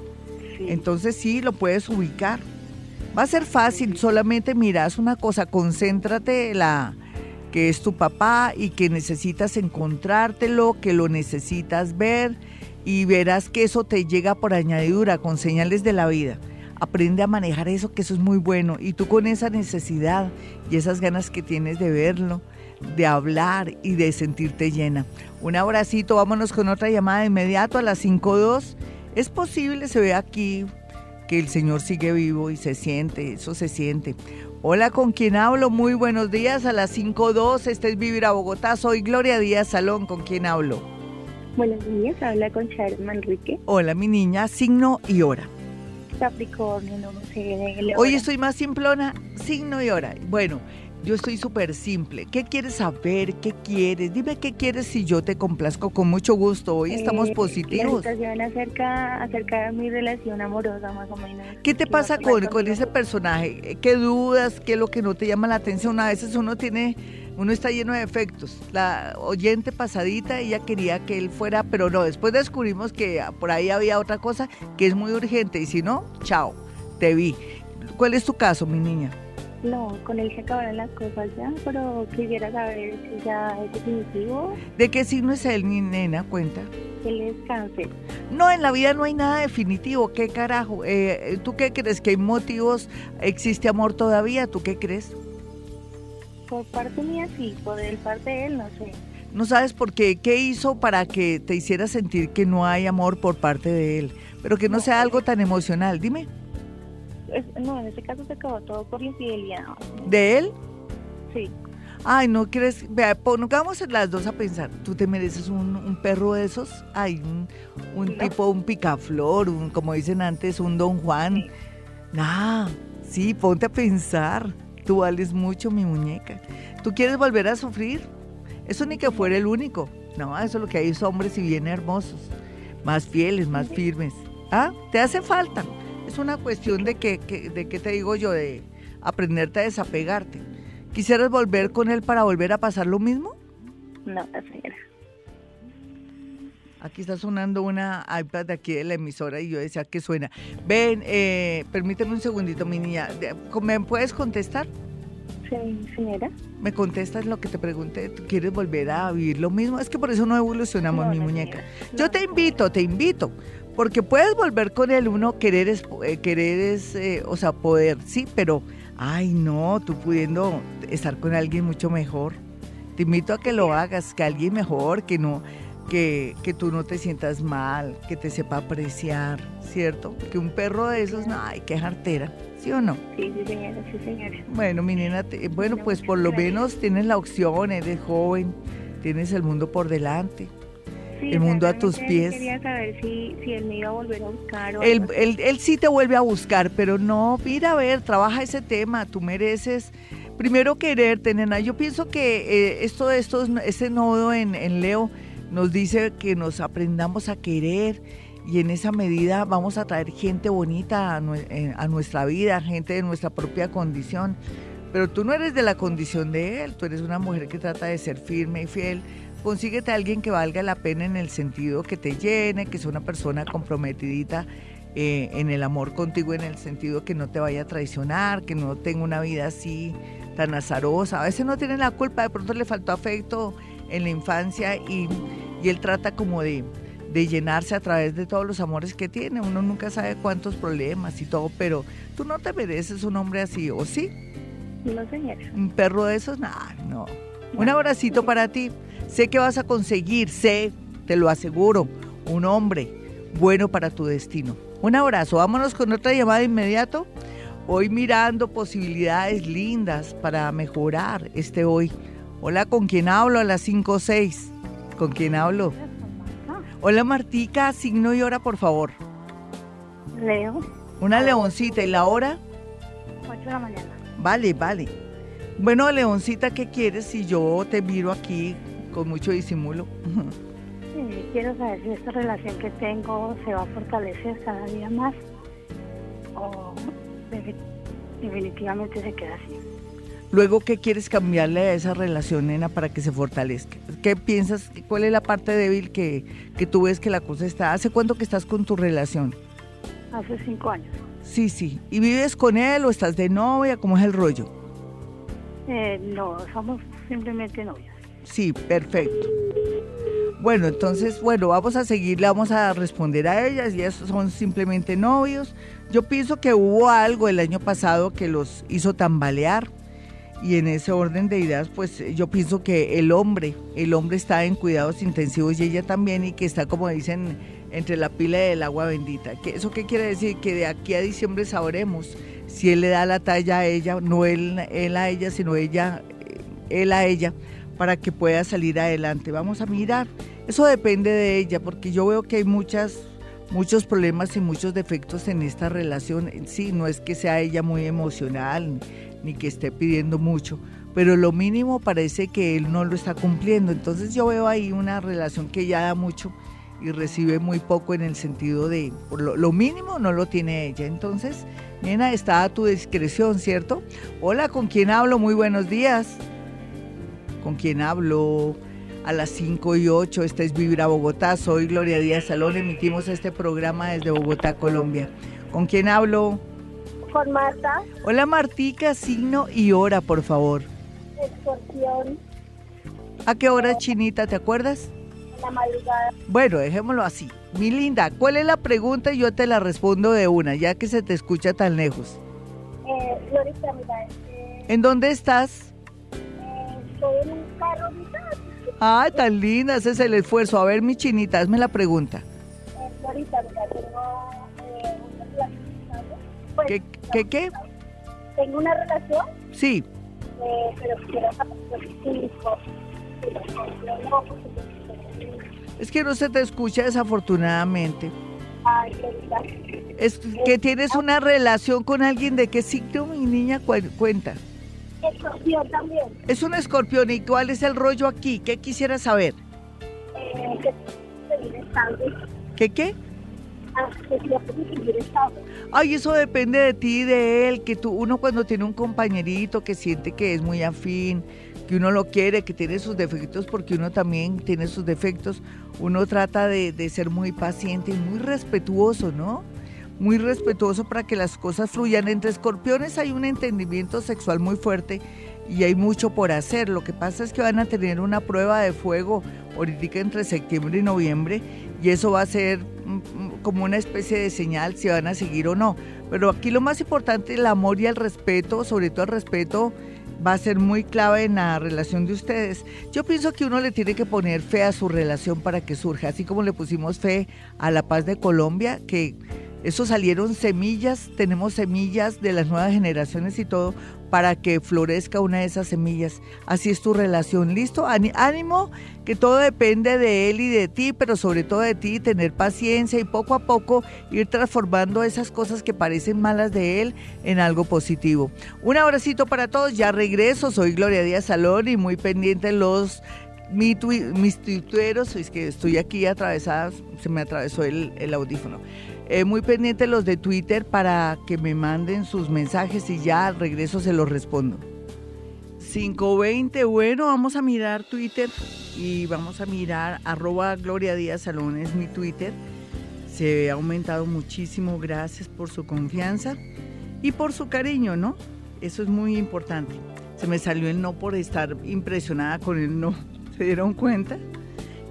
Sí. Entonces sí, lo puedes ubicar. Va a ser fácil, solamente miras una cosa, concéntrate la que es tu papá y que necesitas encontrártelo, que lo necesitas ver y verás que eso te llega por añadidura con señales de la vida. Aprende a manejar eso, que eso es muy bueno. Y tú con esa necesidad y esas ganas que tienes de verlo, de hablar y de sentirte llena. Un abracito, vámonos con otra llamada de inmediato a las 5.2. Es posible, se ve aquí que el Señor sigue vivo y se siente, eso se siente. Hola, ¿con quién hablo? Muy buenos días a las 5.2. Este es Vivir a Bogotá. Soy Gloria Díaz Salón. ¿Con quién hablo? Buenos días, habla con Sharon Manrique, Hola, mi niña, signo y hora. Capricornio, no sé, Hoy estoy más simplona, signo y hora. Bueno, yo estoy súper simple. ¿Qué quieres saber? ¿Qué quieres? Dime qué quieres si yo te complazco con mucho gusto. Hoy estamos positivos. La situación acerca, acerca de mi relación amorosa, más o menos. ¿Qué te pasa con, con ese personaje? ¿Qué dudas? ¿Qué es lo que no te llama la atención? A veces uno tiene, uno está lleno de efectos. La oyente pasadita, ella quería que él fuera, pero no, después descubrimos que por ahí había otra cosa que es muy urgente y si no, chao, te vi. ¿Cuál es tu caso, mi niña? No, con él se acabaron las cosas ya, pero quisiera saber si ya es definitivo. ¿De qué signo es él, mi nena? Cuenta. Él es cáncer. No, en la vida no hay nada definitivo. ¿Qué carajo? Eh, ¿Tú qué crees? ¿Que hay motivos? ¿Existe amor todavía? ¿Tú qué crees? Por parte mía sí, por el parte de él no sé. No sabes por qué, qué hizo para que te hiciera sentir que no hay amor por parte de él, pero que no sea algo tan emocional. Dime. No, en este caso se acabó todo por infidelidad. ¿De él? Sí. Ay, no quieres, vea, pongamos las dos a pensar, tú te mereces un, perro de esos, ay, un, tipo, un picaflor, un, como dicen antes, un don Juan. Nah, sí, ponte a pensar, tú vales mucho, mi muñeca. ¿Tú quieres volver a sufrir? Eso ni que fuera el único. No, eso es lo que hay es hombres y bien hermosos, más fieles, más firmes. ¿Ah? Te hace falta. Es una cuestión de que, de qué te digo yo, de aprenderte a desapegarte. ¿Quisieras volver con él para volver a pasar lo mismo? No, señora. Aquí está sonando una iPad de aquí de la emisora y yo decía que suena. Ven, eh, permíteme un segundito, mi niña. ¿Me puedes contestar? Sí, señora. ¿Me contestas lo que te pregunté? ¿Tú quieres volver a vivir lo mismo? Es que por eso no evolucionamos, mi muñeca. yo te invito, te invito. Porque puedes volver con el uno, querer es, eh, querer es eh, o sea, poder, sí, pero, ay no, tú pudiendo estar con alguien mucho mejor. Te invito a que lo hagas, que alguien mejor, que no, que, que tú no te sientas mal, que te sepa apreciar, ¿cierto? Que un perro de esos, no, ay, qué jartera, ¿sí o no? Sí, sí, señora, sí, señora. Bueno, mi nena, bueno, pues por lo menos tienes la opción, eres joven, tienes el mundo por delante. El mundo a tus pies. Quería saber si, si él me iba a volver a buscar. O él, él, él, sí te vuelve a buscar, pero no, mira, a ver, trabaja ese tema, tú mereces primero quererte, nena. Yo pienso que eh, esto, esto, ese nodo en, en Leo nos dice que nos aprendamos a querer y en esa medida vamos a traer gente bonita eh, a, nuestra vida, gente de nuestra propia condición. Pero tú no eres de la condición de él, tú eres una mujer que trata de ser firme y fiel. Consíguete a alguien que valga la pena en el sentido que te llene, que sea una persona comprometidita eh, en el amor contigo, en el sentido que no te vaya a traicionar, que no tenga una vida así tan azarosa. A veces no tiene la culpa, de pronto le faltó afecto en la infancia y, él trata como de, llenarse a través de todos los amores que tiene. Uno nunca sabe cuántos problemas y todo, pero tú no te mereces un hombre así, ¿o sí? No, señora. Un perro de esos, nah, no. Un abracito para ti. Sé que vas a conseguir, sé, te lo aseguro, un hombre bueno para tu destino. Un abrazo. Vámonos con otra llamada de inmediato. Hoy mirando posibilidades lindas para mejorar este hoy. Hola, ¿con quién hablo? A las 5 o 6. ¿Con quién hablo? Hola, Martica, signo y hora, por favor. Leo. Una leoncita, ¿y la hora? 8 de la mañana. Vale, vale. Bueno, leoncita, ¿qué quieres si yo te miro aquí con mucho disimulo? Sí, quiero saber si esta relación que tengo se va a fortalecer cada día más o definitivamente se queda así. Luego, ¿qué quieres cambiarle a esa relación, nena, para que se fortalezca? ¿Qué piensas? ¿Cuál es la parte débil que, que tú ves que la cosa está? ¿Hace cuánto que estás con tu relación? Hace cinco años. Sí, sí. ¿Y vives con él o estás de novia? ¿Cómo es el rollo? Eh, no, somos simplemente novios. Sí, perfecto. Bueno, entonces, bueno, vamos a seguirle, vamos a responder a ellas y esos son simplemente novios. Yo pienso que hubo algo el año pasado que los hizo tambalear y en ese orden de ideas, pues yo pienso que el hombre, el hombre está en cuidados intensivos y ella también y que está, como dicen, entre la pila del agua bendita. ¿Eso qué quiere decir? Que de aquí a diciembre sabremos si él le da la talla a ella, no él, él a ella, sino ella, él a ella, para que pueda salir adelante. Vamos a mirar. Eso depende de ella, porque yo veo que hay muchas muchos problemas y muchos defectos en esta relación. Sí, no es que sea ella muy emocional, ni que esté pidiendo mucho, pero lo mínimo parece que él no lo está cumpliendo. Entonces yo veo ahí una relación que ya da mucho y recibe muy poco en el sentido de lo, mínimo no lo tiene ella. Entonces, nena, está a tu discreción, ¿cierto? Hola, ¿con quién hablo? Muy buenos días. ¿Con quién hablo? A las 5 y 8, esta es Vibra Bogotá, soy Gloria Díaz Salón, emitimos este programa desde Bogotá, Colombia. ¿Con quién hablo? Con Marta. Hola Martica, signo y hora, por favor. Escorpión. ¿A qué hora, Chinita, te acuerdas? La madrugada. Bueno, dejémoslo así. Mi linda, ¿cuál es la pregunta? Y yo te la respondo de una, ya que se te escucha tan lejos. Eh, Florita, mira. ¿En dónde estás? Estoy en un carro. Ay, tan linda, ese es el esfuerzo. A ver, mi chinita, hazme la pregunta. Eh, ahorita, mira, tengo eh, una relación. Pues, ¿Qué, qué, qué? Tengo una relación, Sí, eh, pero quiero es que no se te escucha desafortunadamente. Ay. Es que tienes una relación con alguien de qué signo, mi niña, Cu- cuenta. Escorpión también. Es un escorpión y cuál es el rollo aquí, ¿qué quisiera saber? Eh, que. ¿Qué qué? Ah. Ay, eso depende de ti y de él, que tú, uno cuando tiene un compañerito que siente que es muy afín, que uno lo quiere, que tiene sus defectos, porque uno también tiene sus defectos, uno trata de, de ser muy paciente y muy respetuoso, ¿no? Muy respetuoso para que las cosas fluyan. Entre escorpiones hay un entendimiento sexual muy fuerte y hay mucho por hacer. Lo que pasa es que van a tener una prueba de fuego ahorita entre septiembre y noviembre y eso va a ser mm, mm, como una especie de señal si van a seguir o no. Pero aquí lo más importante, el amor y el respeto, sobre todo el respeto, va a ser muy clave en la relación de ustedes. Yo pienso que uno le tiene que poner fe a su relación para que surja, así como le pusimos fe a la paz de Colombia, que eso salieron semillas, tenemos semillas de las nuevas generaciones y todo para que florezca una de esas semillas. Así es tu relación, ¿listo? Ánimo, que todo depende de él y de ti, pero sobre todo de ti, tener paciencia y poco a poco ir transformando esas cosas que parecen malas de él en algo positivo. Un abracito para todos, ya regreso, soy Gloria Díaz Salón y muy pendiente los mis tuiteros, es que estoy aquí atravesada, se me atravesó el audífono. Eh, muy pendiente los de Twitter para que me manden sus mensajes y ya al regreso se los respondo. 520, bueno, vamos a mirar Twitter y vamos a mirar arroba Gloria Díaz Salón, es mi Twitter. Se ha aumentado muchísimo, gracias por su confianza y por su cariño, ¿no? Eso es muy importante. Se me salió el no por estar impresionada con el no. ¿Se dieron cuenta?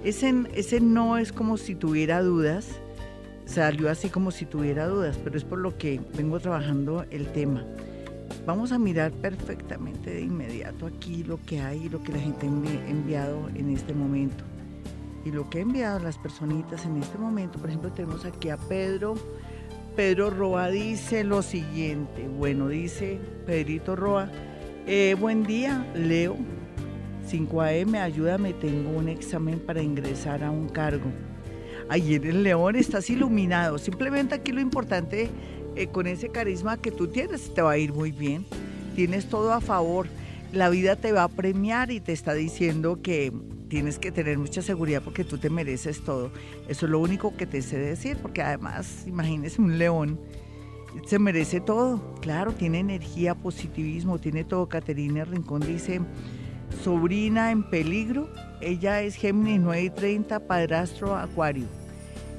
Ese, ese no es como si tuviera dudas. Salió así como si tuviera dudas, pero es por lo que vengo trabajando el tema. Vamos a mirar perfectamente de inmediato aquí lo que hay, lo que la gente ha envi- enviado en este momento. Y lo que ha enviado las personitas en este momento, por ejemplo, tenemos aquí a Pedro. Pedro Roa dice lo siguiente. Bueno, dice Pedrito Roa. eh, buen día, Leo. 5 AM, ayúdame, tengo un examen para ingresar a un cargo. Ayer el león estás iluminado. Simplemente aquí lo importante eh, con ese carisma que tú tienes, te va a ir muy bien. Tienes todo a favor. La vida te va a premiar y te está diciendo que tienes que tener mucha seguridad porque tú te mereces todo. Eso es lo único que te sé decir, porque además, imagínese un león, se merece todo. Claro, tiene energía, positivismo, tiene todo. Caterina Rincón dice, sobrina en peligro. Ella es Géminis 9 y 30, padrastro Acuario.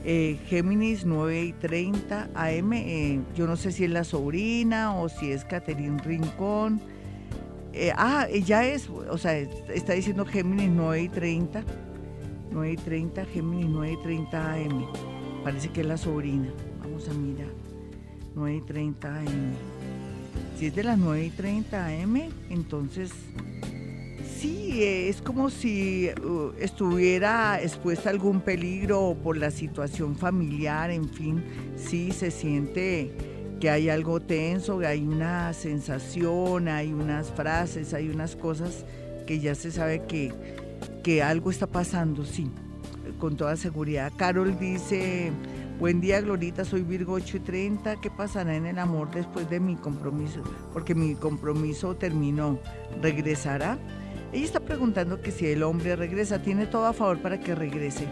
Eh, Géminis 9 y 30 AM, eh, yo no sé si es la sobrina o si es Caterina Rincón. Eh, ah, ella es, o sea, está diciendo Géminis 9 y 30. 9 y 30, Géminis 9 y 30 AM. Parece que es la sobrina. Vamos a mirar. 9 y 30 AM. Si es de las 9 y 30 AM, entonces sí, es como si uh, estuviera expuesta a algún peligro por la situación familiar, en fin, sí se siente que hay algo tenso, que hay una sensación, hay unas frases, hay unas cosas que ya se sabe que, que algo está pasando, sí, con toda seguridad. Carol dice, buen día Glorita, soy Virgo 8 y 30, ¿qué pasará en el amor después de mi compromiso? Porque mi compromiso terminó, ¿regresará? Ella está preguntando que si el hombre regresa, tiene todo a favor para que regrese.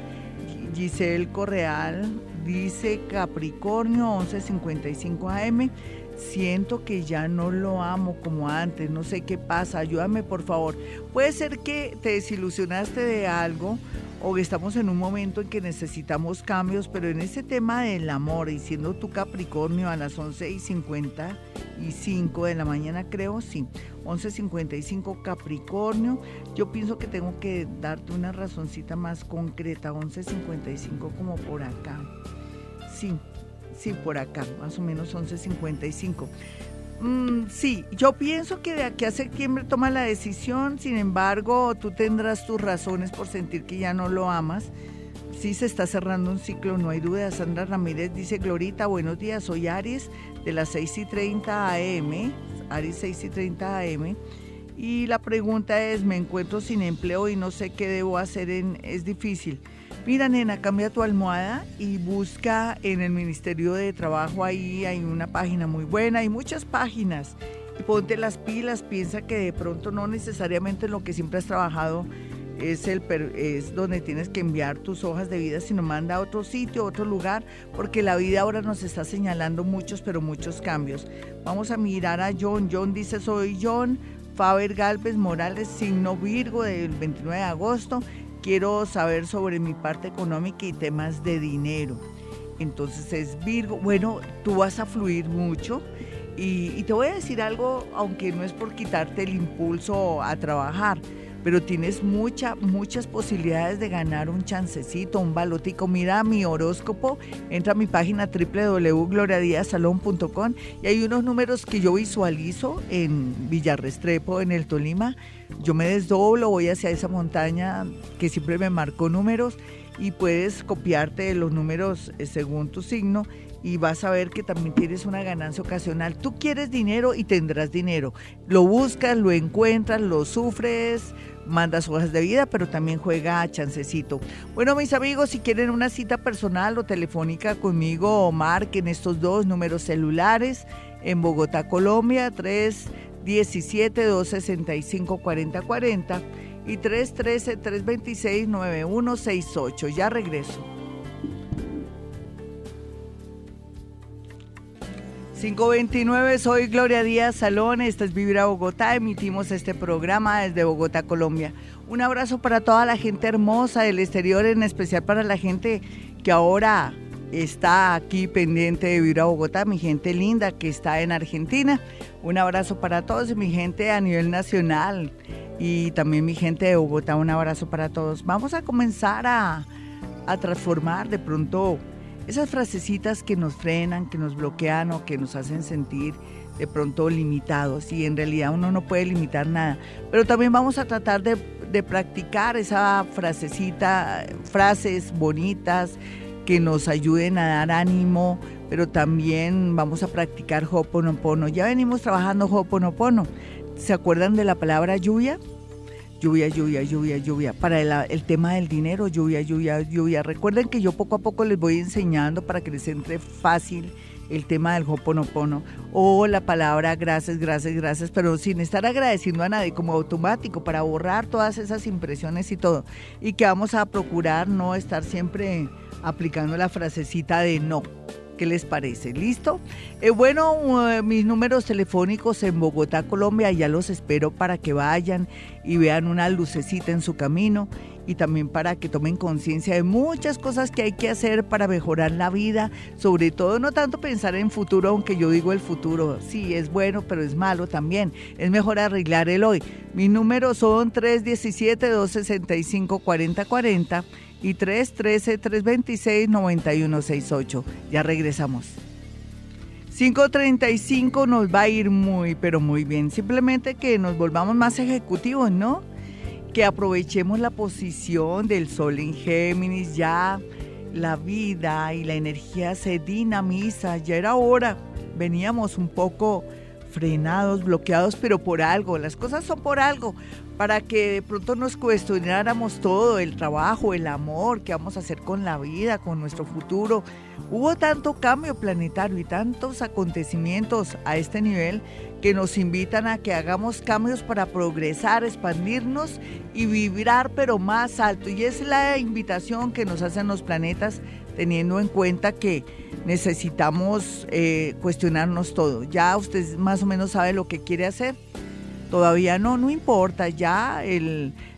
Giselle Correal dice Capricornio 11:55 AM. Siento que ya no lo amo como antes, no sé qué pasa, ayúdame por favor. Puede ser que te desilusionaste de algo o que estamos en un momento en que necesitamos cambios, pero en ese tema del amor y siendo tu Capricornio a las 11:55 de la mañana, creo, sí, 11:55 Capricornio, yo pienso que tengo que darte una razoncita más concreta, 11:55 como por acá. Sí, sí, por acá, más o menos 11:55. Mm, sí, yo pienso que de aquí a septiembre toma la decisión, sin embargo, tú tendrás tus razones por sentir que ya no lo amas. Sí se está cerrando un ciclo, no hay duda. Sandra Ramírez dice, Glorita, buenos días, soy Aries de las 6 y 30 AM, Aries 6 y 30 AM. Y la pregunta es, me encuentro sin empleo y no sé qué debo hacer, es difícil. Mira, nena, cambia tu almohada y busca en el Ministerio de Trabajo, ahí hay una página muy buena, hay muchas páginas. Y ponte las pilas, piensa que de pronto no necesariamente en lo que siempre has trabajado es, el, es donde tienes que enviar tus hojas de vida, sino manda a otro sitio, a otro lugar, porque la vida ahora nos está señalando muchos, pero muchos cambios. Vamos a mirar a John. John dice, soy John Faber Galvez Morales, signo Virgo del 29 de agosto quiero saber sobre mi parte económica y temas de dinero. Entonces es Virgo, bueno, tú vas a fluir mucho y, te voy a decir algo, aunque no es por quitarte el impulso a trabajar, pero tienes mucha, muchas posibilidades de ganar un chancecito, un balotico. Mira mi horóscopo, entra a mi página www.gloriadiasalón.com y hay unos números que yo visualizo en Villarrestrepo, en el Tolima. Yo me desdoblo, voy hacia esa montaña que siempre me marcó números y puedes copiarte los números eh, según tu signo y vas a ver que también tienes una ganancia ocasional. Tú quieres dinero y tendrás dinero. Lo buscas, lo encuentras, lo sufres, mandas hojas de vida, pero también juega a chancecito. Bueno, mis amigos, si quieren una cita personal o telefónica conmigo, marquen estos dos números celulares en Bogotá, Colombia, 317-265-4040 y 313-326-9168. Ya regreso. 529, soy Gloria Díaz Salón, esta es Vivir a Bogotá, emitimos este programa desde Bogotá, Colombia. Un abrazo para toda la gente hermosa del exterior, en especial para la gente que ahora está aquí pendiente de Vivir a Bogotá, mi gente linda que está en Argentina. Un abrazo para todos y mi gente a nivel nacional y también mi gente de Bogotá, un abrazo para todos. Vamos a comenzar a, a transformar de pronto esas frasecitas que nos frenan, que nos bloquean o que nos hacen sentir de pronto limitados y en realidad uno no puede limitar nada. Pero también vamos a tratar de, practicar esa frasecita, frases bonitas que nos ayuden a dar ánimo, pero también vamos a practicar Hoponopono. Ya venimos trabajando Hoponopono. ¿Se acuerdan de la palabra lluvia? Lluvia, lluvia, lluvia, lluvia. Para el, tema del dinero, lluvia, lluvia, lluvia. Recuerden que yo poco a poco les voy enseñando para que les entre fácil el tema del hoponopono o la palabra gracias, gracias, gracias, pero sin estar agradeciendo a nadie como automático para borrar todas esas impresiones y todo. Y que vamos a procurar no estar siempre aplicando la frasecita de no ¿Qué les parece? ¿Listo? Eh, bueno, eh, mis números telefónicos en Bogotá, Colombia, ya los espero para que vayan y vean una lucecita en su camino y también para que tomen conciencia de muchas cosas que hay que hacer para mejorar la vida, sobre todo no tanto pensar en futuro, aunque yo digo el futuro, sí, es bueno, pero es malo también, es mejor arreglar el hoy. Mis números son 317-265-4040 y 313-326-9168. Ya regresamos. 535 nos va a ir muy, pero muy bien. Simplemente que nos volvamos más ejecutivos, ¿no? Que aprovechemos la posición del Sol en Géminis, ya la vida y la energía se dinamiza, ya era hora. Veníamos un poco frenados, bloqueados, pero por algo, las cosas son por algo, para que de pronto nos cuestionáramos todo, el trabajo, el amor, qué vamos a hacer con la vida, con nuestro futuro. Hubo tanto cambio planetario y tantos acontecimientos a este nivel que nos invitan a que hagamos cambios para progresar, expandirnos y vibrar pero más alto. Y es la invitación que nos hacen los planetas teniendo en cuenta que necesitamos eh, cuestionarnos todo. Ya usted más o menos sabe lo que quiere hacer Todavía no, no importa, ya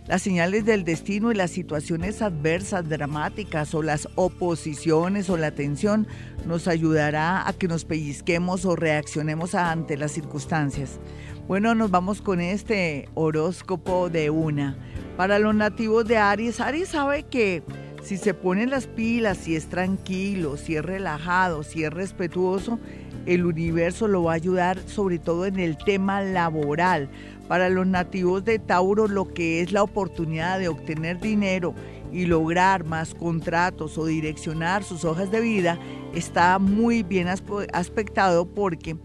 las señales del destino y las situaciones adversas, dramáticas o las oposiciones o la tensión nos ayudará a que nos pellizquemos o reaccionemos ante las circunstancias. Bueno, nos vamos con este horóscopo de una. Para los nativos de Aries, Aries sabe que si se ponen las pilas, si es tranquilo, si es relajado, si es respetuoso, el universo lo va a ayudar sobre todo en el tema laboral. Para los nativos de Tauro lo que es la oportunidad de obtener dinero y lograr más contratos o direccionar sus hojas de vida está muy bien aspectado porque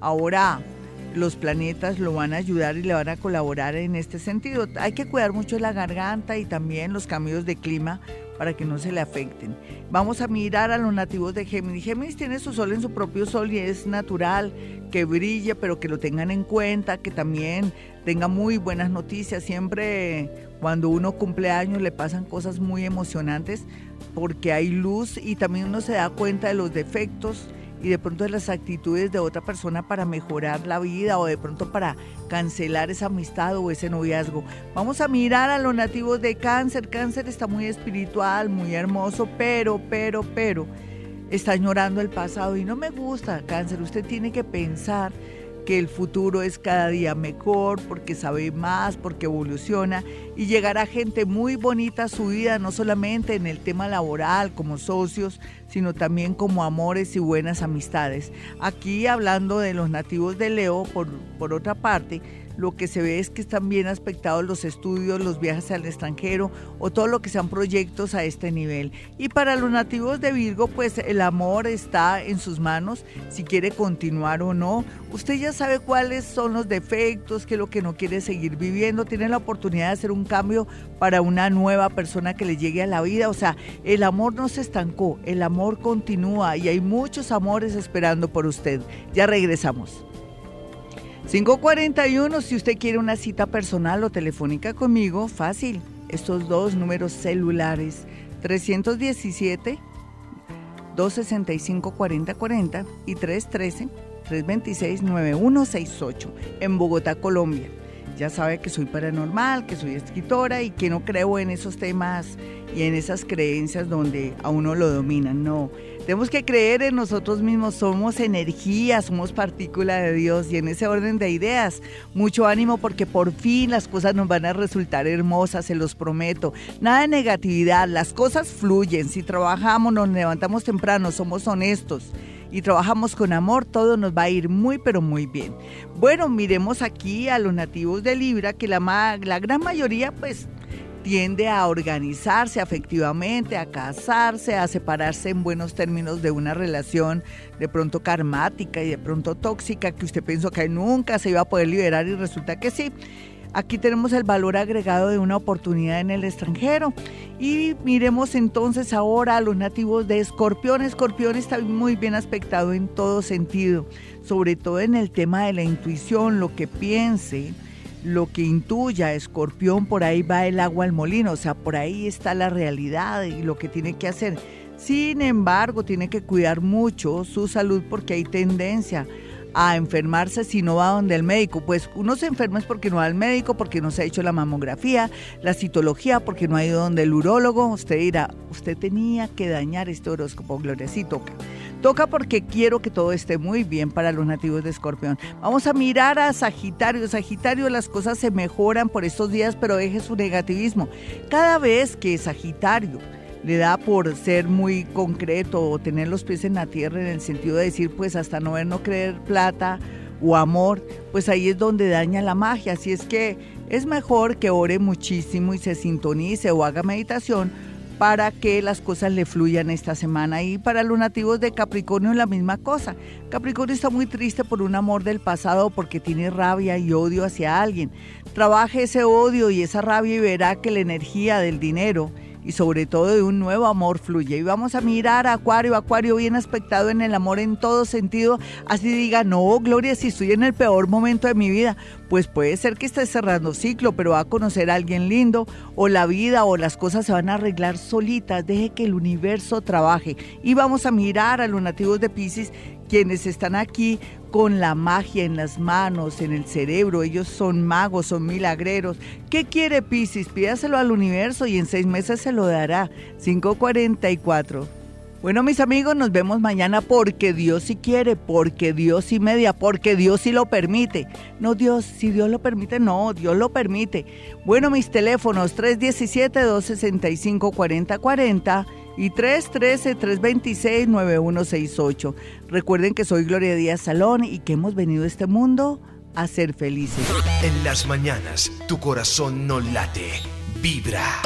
ahora los planetas lo van a ayudar y le van a colaborar en este sentido. Hay que cuidar mucho la garganta y también los cambios de clima para que no se le afecten. Vamos a mirar a los nativos de Géminis. Géminis tiene su sol en su propio sol y es natural que brille, pero que lo tengan en cuenta, que también tenga muy buenas noticias. Siempre cuando uno cumple años le pasan cosas muy emocionantes porque hay luz y también uno se da cuenta de los defectos y de pronto de las actitudes de otra persona para mejorar la vida o de pronto para cancelar esa amistad o ese noviazgo. Vamos a mirar a los nativos de cáncer. Cáncer está muy espiritual, muy hermoso, pero, pero, pero, está llorando el pasado y no me gusta. Cáncer, usted tiene que pensar que el futuro es cada día mejor, porque sabe más, porque evoluciona y llegará gente muy bonita a su vida, no solamente en el tema laboral, como socios, sino también como amores y buenas amistades. Aquí hablando de los nativos de Leo, por, por otra parte, lo que se ve es que están bien aspectados los estudios, los viajes al extranjero o todo lo que sean proyectos a este nivel. Y para los nativos de Virgo, pues el amor está en sus manos, si quiere continuar o no. Usted ya sabe cuáles son los defectos, qué es lo que no quiere seguir viviendo, tiene la oportunidad de hacer un cambio para una nueva persona que le llegue a la vida. O sea, el amor no se estancó, el amor continúa y hay muchos amores esperando por usted. Ya regresamos. 541, si usted quiere una cita personal o telefónica conmigo, fácil. Estos dos números celulares, 317 265 4040 y 313 326 9168 en Bogotá, Colombia. Ya sabe que soy paranormal, que soy escritora y que no creo en esos temas y en esas creencias donde a uno lo dominan. No, tenemos que creer en nosotros mismos, somos energía, somos partícula de Dios y en ese orden de ideas, mucho ánimo porque por fin las cosas nos van a resultar hermosas, se los prometo. Nada de negatividad, las cosas fluyen, si trabajamos, nos levantamos temprano, somos honestos y trabajamos con amor, todo nos va a ir muy, pero muy bien. Bueno, miremos aquí a los nativos de Libra, que la, la gran mayoría pues tiende a organizarse afectivamente, a casarse, a separarse en buenos términos de una relación de pronto karmática y de pronto tóxica que usted pensó que nunca se iba a poder liberar y resulta que sí. Aquí tenemos el valor agregado de una oportunidad en el extranjero. Y miremos entonces ahora a los nativos de Escorpión. Escorpión está muy bien aspectado en todo sentido, sobre todo en el tema de la intuición, lo que piense, lo que intuya escorpión, por ahí va el agua al molino, o sea, por ahí está la realidad y lo que tiene que hacer. Sin embargo, tiene que cuidar mucho su salud porque hay tendencia a enfermarse si no va donde el médico. Pues uno se enferma es porque no va al médico, porque no se ha hecho la mamografía, la citología, porque no ha ido donde el urólogo. Usted dirá, usted tenía que dañar este horóscopo, Gloria, sí toca. Toca porque quiero que todo esté muy bien para los nativos de Escorpión. Vamos a mirar a Sagitario. Sagitario, las cosas se mejoran por estos días, pero deje su negativismo. Cada vez que Sagitario le da por ser muy concreto o tener los pies en la tierra en el sentido de decir, pues hasta no ver, no creer plata o amor, pues ahí es donde daña la magia. Así es que es mejor que ore muchísimo y se sintonice o haga meditación para que las cosas le fluyan esta semana. Y para los nativos de Capricornio la misma cosa. Capricornio está muy triste por un amor del pasado porque tiene rabia y odio hacia alguien. Trabaje ese odio y esa rabia y verá que la energía del dinero y sobre todo de un nuevo amor fluye. Y vamos a mirar a Acuario, Acuario bien aspectado en el amor en todo sentido, así diga, no, Gloria, si estoy en el peor momento de mi vida, pues puede ser que esté cerrando ciclo, pero va a conocer a alguien lindo, o la vida o las cosas se van a arreglar solitas, deje que el universo trabaje. Y vamos a mirar a los nativos de Pisces quienes están aquí con la magia en las manos, en el cerebro, ellos son magos, son milagreros. ¿Qué quiere Pisces? Pídaselo al universo y en seis meses se lo dará. 544. Bueno, mis amigos, nos vemos mañana porque Dios sí quiere, porque Dios sí media, porque Dios sí lo permite. No Dios, si Dios lo permite, no, Dios lo permite. Bueno, mis teléfonos 317-265-4040 y 313-326-9168. Recuerden que soy Gloria Díaz Salón y que hemos venido a este mundo a ser felices. En las mañanas, tu corazón no late, vibra.